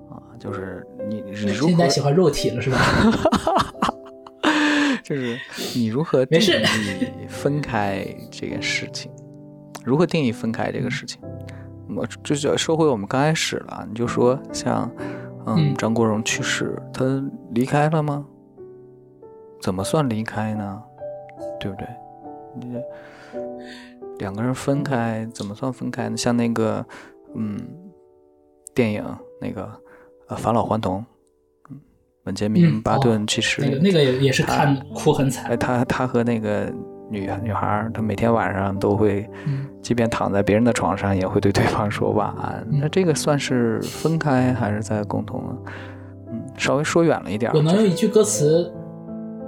啊，就是你你如现在喜欢肉体了是吧？就是你如何定义分开这件事情？如何定义分开这个事情？我就就说回我们刚开始了，你就说像，嗯，张国荣去世，他离开了吗？怎么算离开呢？对不对？你两个人分开怎么算分开呢？像那个，嗯，电影那个，呃，返老还童，嗯，本杰明·巴顿去世，那个那个也也是看哭很惨。哎，他他和那个。女女孩，她每天晚上都会，即便躺在别人的床上，也会对对方说晚安。那这个算是分开还是在共同？嗯，稍微说远了一点。我能用一句歌词，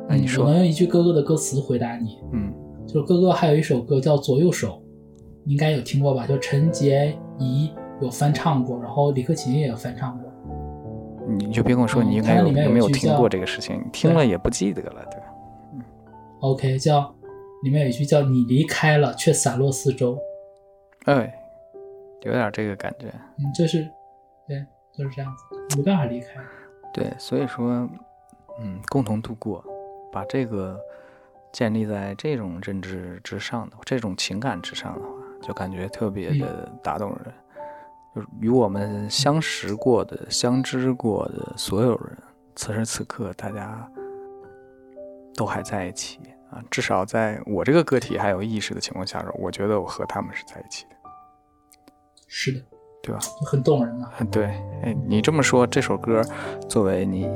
那，你说，我能用一句哥哥的歌词回答你。嗯，就是哥哥还有一首歌叫《左右手》，你应该有听过吧？就陈洁仪有翻唱过，然后李克勤也有翻唱过。你就别跟我说你应该有没有听过这个事情，听了也不记得了，对吧？嗯，OK，叫。里面有一句叫“你离开了，却散落四周”，哎，有点这个感觉。嗯，就是，对，就是这样子，没办法离开。对，所以说，嗯，共同度过，把这个建立在这种认知之上的，这种情感之上的话，就感觉特别的打动人。就是与我们相识过的、相知过的所有人，此时此刻大家都还在一起。啊，至少在我这个个体还有意识的情况下，我觉得我和他们是在一起的。是的，对吧？很动人啊。对，哎，你这么说，这首歌作为你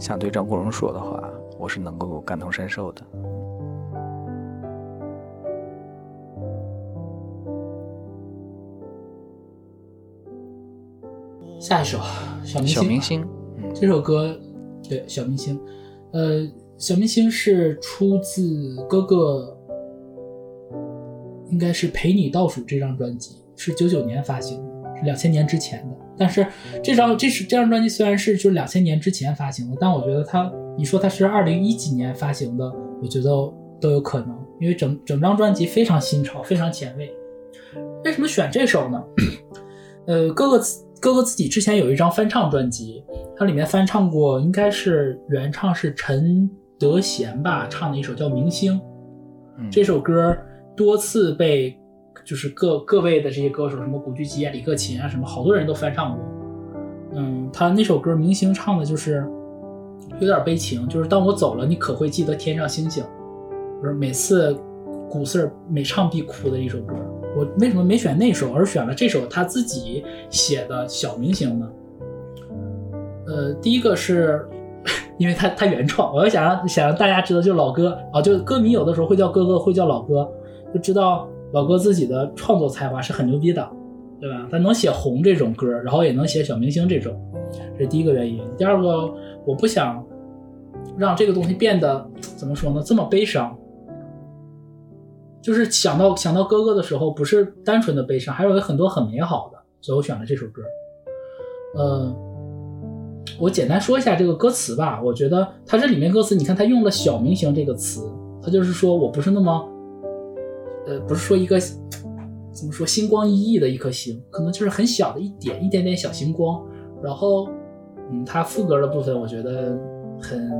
想对张国荣说的话，我是能够感同身受的。下一首小明星，小明星，这首歌，对，小明星，呃。小明星是出自哥哥，应该是陪你倒数这张专辑，是九九年发行的，是两千年之前的。但是这张这是这张专辑虽然是就两千年之前发行的，但我觉得它，你说它是二零一几年发行的，我觉得都有可能，因为整整张专辑非常新潮，非常前卫。为什么选这首呢？呃，哥哥哥哥自己之前有一张翻唱专辑，它里面翻唱过，应该是原唱是陈。德贤吧唱的一首叫《明星》，这首歌多次被就是各各位的这些歌手，什么古巨基啊、李克勤啊，什么好多人都翻唱过。嗯，他那首歌《明星》唱的就是有点悲情，就是当我走了，你可会记得天上星星？就是每次古四每唱必哭的一首歌。我为什么没选那首，而选了这首他自己写的小明星呢？呃，第一个是。因为他他原创，我要想让想让大家知道，就是老哥啊，就歌迷有的时候会叫哥哥，会叫老哥，就知道老哥自己的创作才华是很牛逼的，对吧？他能写红这种歌，然后也能写小明星这种，这是第一个原因。第二个，我不想让这个东西变得怎么说呢，这么悲伤。就是想到想到哥哥的时候，不是单纯的悲伤，还有很多很美好的，所以我选了这首歌。呃，我简单说一下这个歌词吧。我觉得它这里面歌词，你看它用了“小明星”这个词，它就是说我不是那么，呃，不是说一个怎么说星光熠熠的一颗星，可能就是很小的一点一点点小星光。然后，嗯，它副歌的部分，我觉得很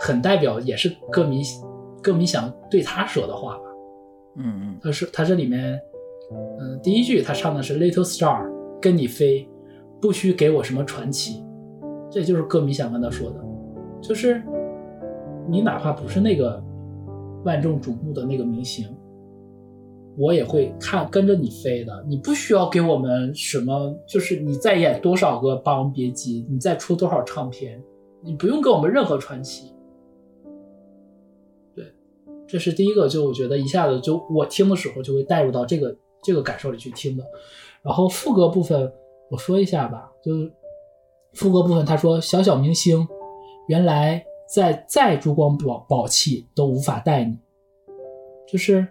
很代表，也是歌迷。歌迷想对他说的话吧，嗯嗯，他是他这里面，嗯，第一句他唱的是 Little Star，跟你飞，不需给我什么传奇，这就是歌迷想跟他说的，就是你哪怕不是那个万众瞩目的那个明星，我也会看跟着你飞的，你不需要给我们什么，就是你再演多少个霸王别姬，你再出多少唱片，你不用给我们任何传奇。对这是第一个，就我觉得一下子就我听的时候就会带入到这个这个感受里去听的。然后副歌部分我说一下吧，就副歌部分他说：“小小明星，原来在再珠光宝宝气都无法带你。”就是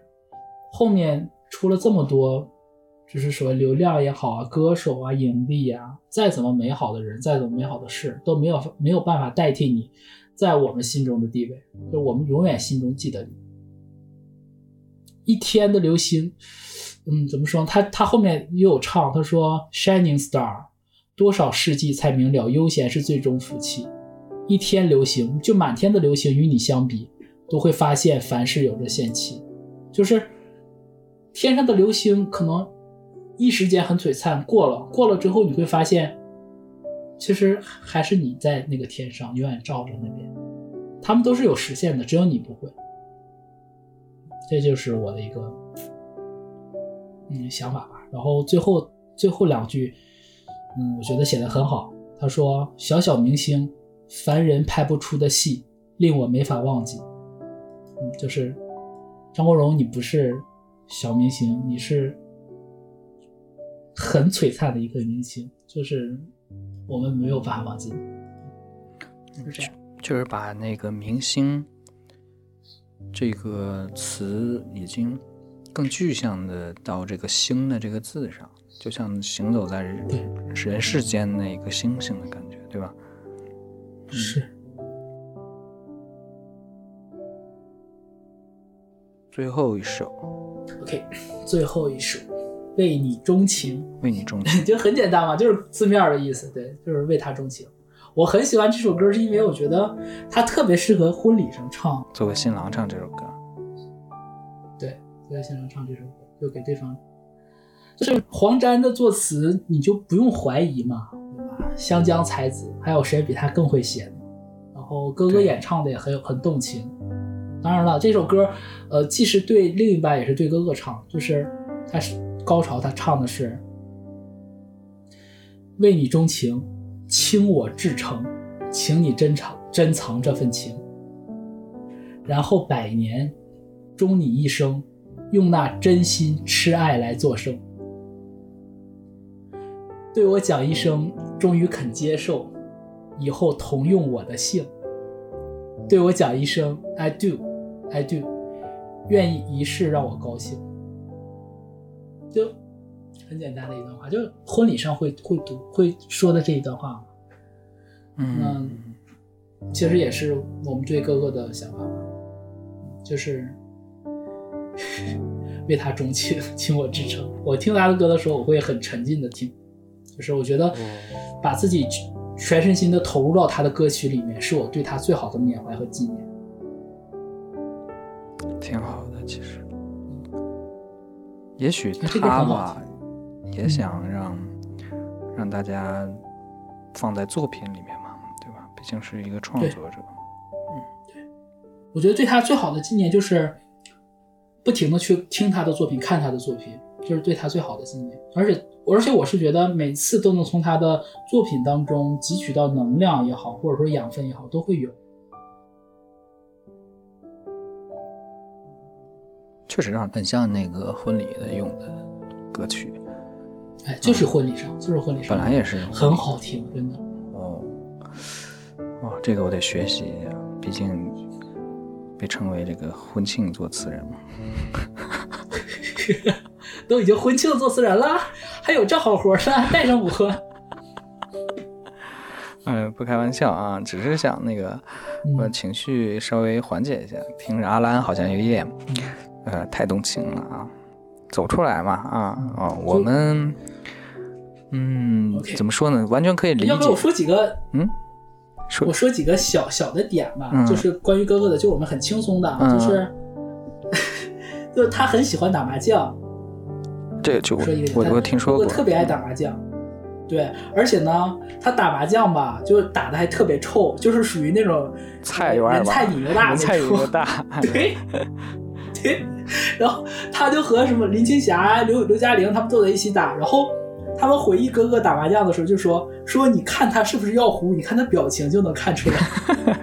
后面出了这么多，就是说流量也好啊，歌手啊，影帝啊，再怎么美好的人，再怎么美好的事都没有没有办法代替你在我们心中的地位，就我们永远心中记得你。一天的流星，嗯，怎么说？他他后面又有唱，他说：“Shining star，多少世纪才明了，悠闲是最终福气。一天流星，就满天的流星与你相比，都会发现凡事有着限期。就是天上的流星，可能一时间很璀璨，过了过了之后，你会发现，其实还是你在那个天上永远照着那边。他们都是有实现的，只有你不会。”这就是我的一个嗯想法吧。然后最后最后两句，嗯，我觉得写的很好。他说：“小小明星，凡人拍不出的戏，令我没法忘记。”嗯，就是张国荣，你不是小明星，你是很璀璨的一个明星，就是我们没有办法忘记。就是这样，就是把那个明星。这个词已经更具象的到这个“星”的这个字上，就像行走在人世间那个星星的感觉，对吧？是。最后一首，OK，最后一首，为你钟情，为你钟情，就很简单嘛，就是字面的意思，对，就是为他钟情。我很喜欢这首歌，是因为我觉得它特别适合婚礼上唱，作为新郎唱这首歌。对，作为新郎唱这首歌，就给对方。就是黄沾的作词，你就不用怀疑嘛，对吧？湘江才子，还有谁比他更会写呢？然后哥哥演唱的也很有很动情。当然了，这首歌，呃，既是对另一半，也是对哥哥唱，就是他是高潮，他唱的是为你钟情。倾我至诚，请你珍藏珍藏这份情，然后百年终你一生，用那真心痴爱来作声。对我讲一声，终于肯接受，以后同用我的姓。对我讲一声，I do, I do，愿意一世让我高兴。就。很简单的一段话，就是婚礼上会会读会说的这一段话。嗯，其实也是我们对哥哥的想法吧，就是为他钟情，倾我至诚。我听他的歌的时候，我会很沉浸的听，就是我觉得把自己全身心的投入到他的歌曲里面，是我对他最好的缅怀和纪念。挺好的，其实，也许他吧。也想让让大家放在作品里面嘛，对吧？毕竟是一个创作者。嗯，对。我觉得对他最好的纪念就是不停的去听他的作品，看他的作品，就是对他最好的纪念。而且而且我是觉得每次都能从他的作品当中汲取到能量也好，或者说养分也好，都会有。确实让很像那个婚礼的用的歌曲，哎，就是婚礼上，就是婚礼上，本来也是很好听，真的。哦，哇，这个我得学习一下，毕竟被称为这个婚庆作词人嘛。都已经婚庆作词人了，还有这好活呢，带上我。嗯，不开玩笑啊，只是想那个，把情绪稍微缓解一下。听着阿兰好像有一点。呃，太动情了啊！走出来嘛啊哦，我们嗯，怎么说呢？完全可以理解。要不我说几个嗯，说我说几个小小的点吧，就是关于哥哥的，就我们很轻松的，就是 就是他很喜欢打麻将。这个就我我听说过，特别爱打麻将。对，而且呢，他打麻将吧，就打的还特别臭，就是属于那种菜有二菜瘾又大，菜瘾又大，对。对，然后他就和什么林青霞、刘刘嘉玲他们坐在一起打，然后他们回忆哥哥打麻将的时候就说：“说你看他是不是要胡？你看他表情就能看出来，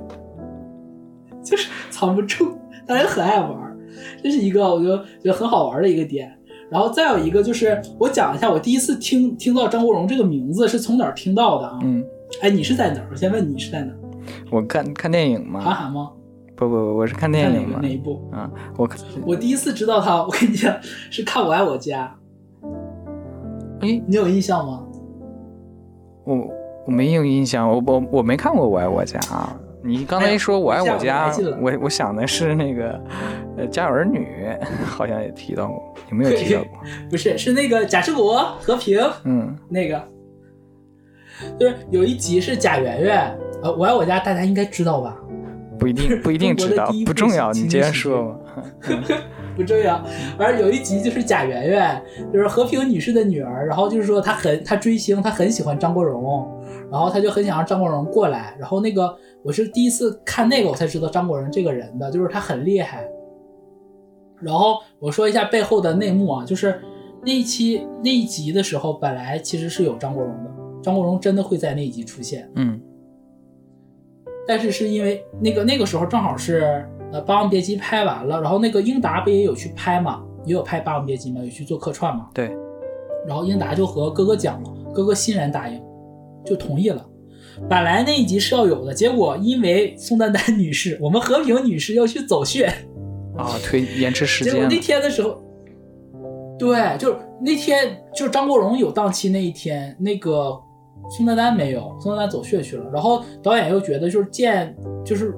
就是藏不住，大家很爱玩，这是一个我觉得觉得很好玩的一个点。然后再有一个就是我讲一下，我第一次听听到张国荣这个名字是从哪儿听到的啊？嗯，哎，你是在哪儿？我先问你是在哪儿？我看看电影吗？韩寒吗？不不不，我是看电影嘛。哪一部？啊，我我第一次知道他，我跟你讲是看《我爱我家》。哎，你有印象吗？我我没有印象，我我我没看过《我爱我家》。你刚才一说《我爱我家》，我我想的是那个《呃家有儿女》，好像也提到过，有没有提到过？不是，是那个贾志国和平，嗯，那个就是有一集是贾圆圆，呃，《我爱我家》大家应该知道吧？不一定不一定知道，不重要，你接着说吧。不重要。反正有一集就是贾圆圆，就是和平女士的女儿，然后就是说她很她追星，她很喜欢张国荣，然后她就很想让张国荣过来。然后那个我是第一次看那个，我才知道张国荣这个人的，就是他很厉害。然后我说一下背后的内幕啊，就是那一期那一集的时候，本来其实是有张国荣的，张国荣真的会在那一集出现。嗯。但是是因为那个那个时候正好是呃《霸王别姬》拍完了，然后那个英达不也有去拍嘛，也有拍《霸王别姬》嘛，有去做客串嘛。对。然后英达就和哥哥讲了，哥哥欣然答应，就同意了。本来那一集是要有的，结果因为宋丹丹女士，我们和平女士要去走穴，啊，推延迟时间。结果那天的时候，对，就是那天就是张国荣有档期那一天，那个。宋丹丹没有，宋丹丹走穴去了。然后导演又觉得，就是见，就是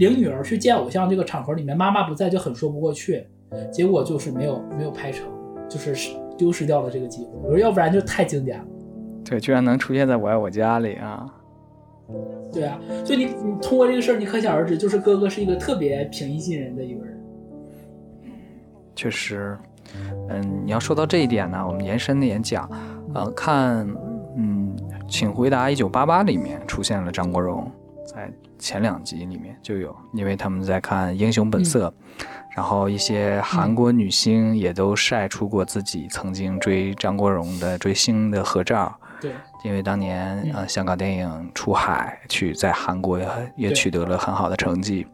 领女儿去见偶像这个场合里面，妈妈不在就很说不过去，结果就是没有没有拍成，就是丢失掉了这个机会。我说要不然就太经典了。对，居然能出现在我爱我家里啊！对啊，所以你你通过这个事儿，你可想而知，就是哥哥是一个特别平易近人的一个人。确实，嗯，你要说到这一点呢，我们延伸的演讲，呃，看。嗯请回答一九八八里面出现了张国荣，在前两集里面就有，因为他们在看《英雄本色》，然后一些韩国女星也都晒出过自己曾经追张国荣的追星的合照。对，因为当年呃香港电影出海去在韩国也也取得了很好的成绩，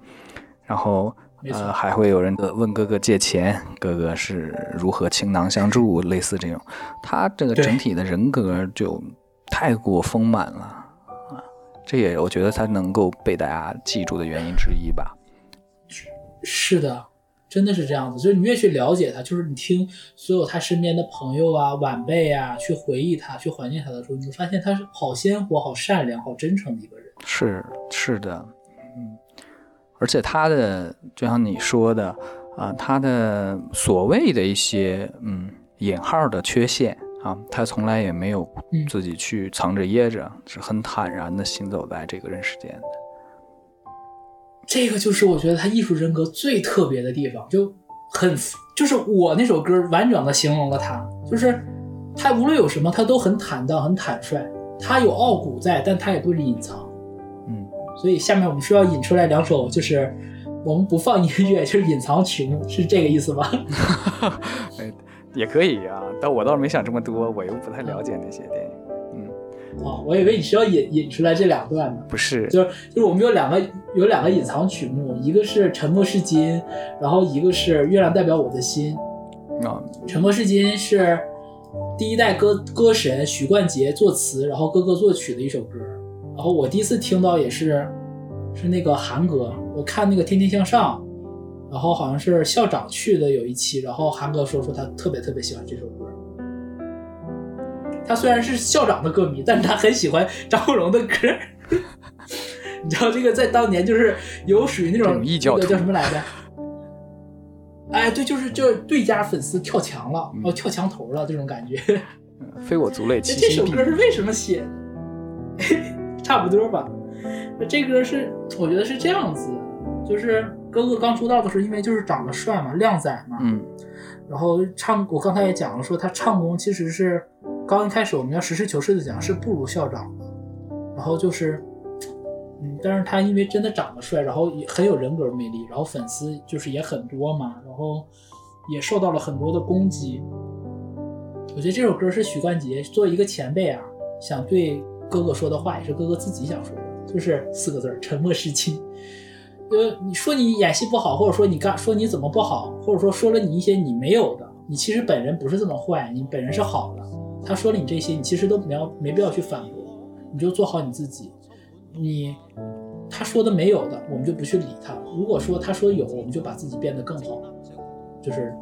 然后呃还会有人问哥哥借钱，哥哥是如何倾囊相助，类似这种，他这个整体的人格就。太过丰满了啊！这也我觉得他能够被大家记住的原因之一吧。是的，真的是这样子。就是你越去了解他，就是你听所有他身边的朋友啊、晚辈啊去回忆他、去怀念他的时候，你会发现他是好鲜活、好善良、好真诚的一个人。是是的，嗯。而且他的，就像你说的啊，他的所谓的一些嗯引号的缺陷。啊，他从来也没有自己去藏着掖着，是很坦然的行走在这个人世间的。这个就是我觉得他艺术人格最特别的地方，就很就是我那首歌完整的形容了他，就是他无论有什么，他都很坦荡、很坦率。他有傲骨在，但他也不隐藏。嗯，所以下面我们需要引出来两首，就是我们不放音乐，就是隐藏曲目，是这个意思吗？也可以啊，但我倒是没想这么多，我又不太了解那些电影。嗯，哦，我以为你是要引引出来这两段呢。不是，就是就是我们有两个有两个隐藏曲目，一个是《沉默是金》，然后一个是《月亮代表我的心》。啊，《沉默是金》是第一代歌歌神许冠杰作词，然后哥哥作曲的一首歌。然后我第一次听到也是是那个韩歌，我看那个《天天向上》，然后好像是校长去的有一期，然后韩哥说说他特别特别喜欢这首歌。他虽然是校长的歌迷，但是他很喜欢张国荣的歌。你知道这个在当年就是有属于那种异教那个叫什么来着？哎，对，就是就是对家粉丝跳墙了，哦，跳墙头了这种感觉。非我族类，其这首歌是为什么写？差不多吧。那这歌是我觉得是这样子，就是哥哥刚出道的时候，因为就是长得帅嘛，靓仔嘛，嗯然后唱，我刚才也讲了，说他唱功其实是刚一开始我们要实事求是的讲，是不如校长的。然后就是，嗯，但是他因为真的长得帅，然后也很有人格魅力，然后粉丝就是也很多嘛，然后也受到了很多的攻击。我觉得这首歌是许冠杰作为一个前辈啊，想对哥哥说的话，也是哥哥自己想说的，就是四个字儿：沉默是金。呃，你说你演戏不好，或者说你干说你怎么不好，或者说说了你一些你没有的，你其实本人不是这么坏，你本人是好的。他说了你这些，你其实都没有没必要去反驳，你就做好你自己。你他说的没有的，我们就不去理他；如果说他说有，我们就把自己变得更好。就是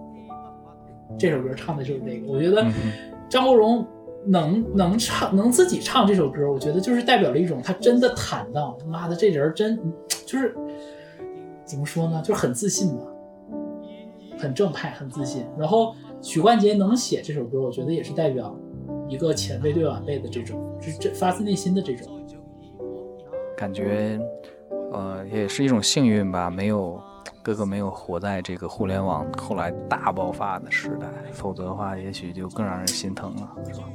这首歌唱的就是这个，我觉得嗯张国荣能能唱能自己唱这首歌，我觉得就是代表了一种他真的坦荡。妈的，这人真就是怎么说呢，就是很自信吧，很正派，很自信。然后许冠杰能写这首歌，我觉得也是代表一个前辈对晚辈的这种，是这发自内心的这种。感觉，呃，也是一种幸运吧，没有哥哥没有活在这个互联网后来大爆发的时代，否则的话，也许就更让人心疼了，是吧？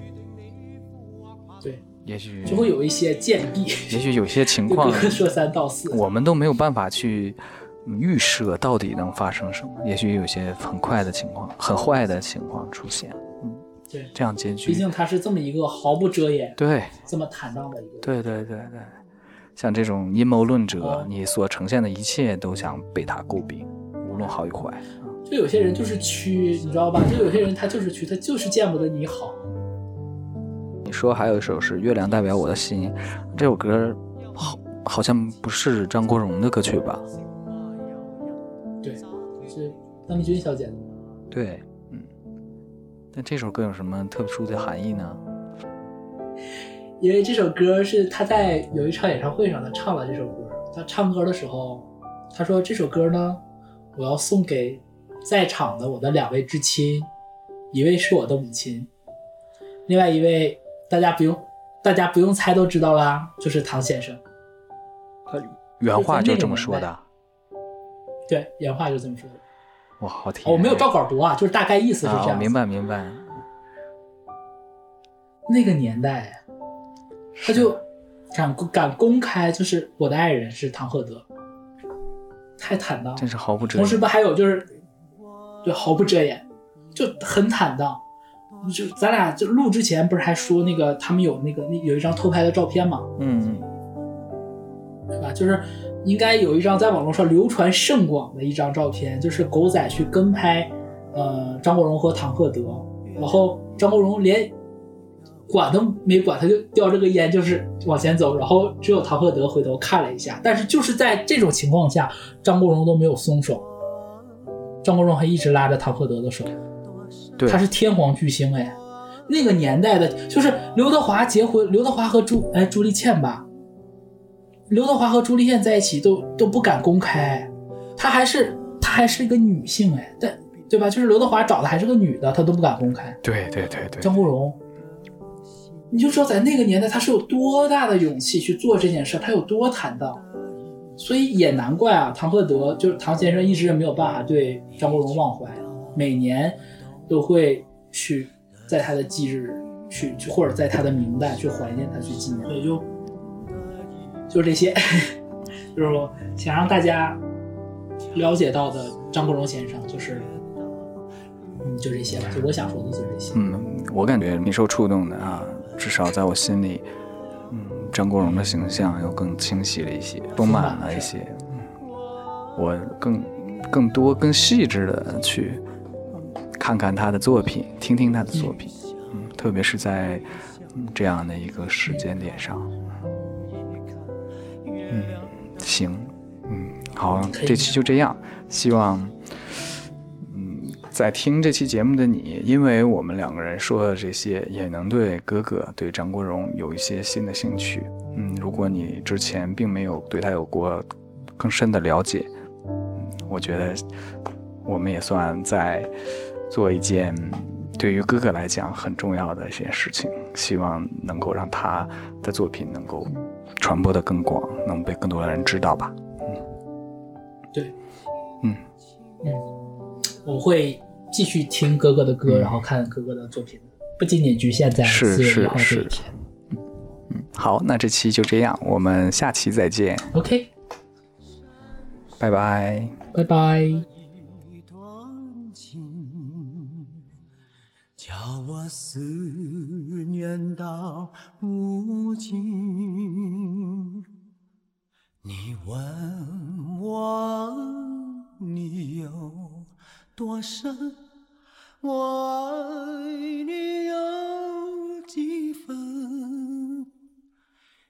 对，也许就会有一些贱婢，也许有些情况说三道四。我们都没有办法去嗯预设到底能发生什么，也许有些很快的情况，很坏的情况出现，嗯，对，这样结局毕，竟他是这么一个毫不遮掩、对这么坦荡的一个人。对对对对，像这种阴谋论者哦，你所呈现的一切都想被他诟病，无论好与坏。就有些人就是屈，你知道吧？就有些人他就是屈，他就是见不得你好。你说还有一首是《月亮代表我的心》，这首歌好好像不是张国荣的歌曲吧？对，是邓丽君小姐的。对，嗯。那这首歌有什么特殊的含义呢？因为这首歌是他在有一场演唱会上他唱了这首歌。他唱歌的时候，他说这首歌呢，我要送给在场的我的两位至亲，一位是我的母亲，另外一位大家不用大家不用猜都知道啦，就是唐先生。他原话就这么说的。对，原话就这么说的。哇，好甜！哦我没有照稿读啊，就是大概意思是这样。明白明白。那个年代，他就敢敢公开，就是我的爱人是唐鹤德，太坦荡了。真是毫不遮掩。同时不还有就是，就，毫不遮掩，就很坦荡。就咱俩就录之前不是还说那个他们有那个那有一张偷拍的照片嘛，嗯，对吧？就是应该有一张在网络上流传甚广的一张照片，就是狗仔去跟拍，呃，张国荣和唐鹤德，然后张国荣连管都没管，他就叼着个烟就是往前走，然后只有唐鹤德回头看了一下，但是就是在这种情况下，张国荣都没有松手，张国荣还一直拉着唐鹤德的手，对。他，是天皇巨星哎，那个年代的，就是刘德华结婚，刘德华和朱哎朱丽倩吧，刘德华和朱丽倩在一起都都不敢公开，她还是她还是一个女性哎，但对吧？就是刘德华找的还是个女的，他都不敢公开。对对对对，张国荣，你就知道在那个年代他是有多大的勇气去做这件事，他有多坦荡。所以也难怪啊，唐鹤德就是唐先生一直没有办法对张国荣忘怀，每年都会去在他的忌日去去或者在他的明代去怀念他，去纪念。也就就这些，就是我想让大家了解到的张国荣先生，就是嗯，嗯，就这些吧，就我想说的就这些。嗯，我感觉你受触动的啊，至少在我心里，嗯，张国荣的形象又更清晰了一些，丰满了一些。嗯，我更更多、更细致的去看看他的作品，听听他的作品。嗯，特别是在这样的一个时间点上。嗯，行，嗯，好，这期就这样，希望。嗯在听这期节目的你，因为我们两个人说的这些，也能对哥哥、对张国荣有一些新的兴趣。嗯，如果你之前并没有对他有过更深的了解，嗯，我觉得我们也算在做一件对于哥哥来讲很重要的一件事情。希望能够让他的作品能够传播的更广，能被更多的人知道吧。嗯，对，嗯嗯，我会。继续听哥哥的歌，然后看哥哥的作品，不仅仅局限在四月一号这一天。嗯，好，那这期就这样，我们下期再见。OK，拜拜，拜拜。思念到无尽，你问我，你有。多深，我爱你有几分？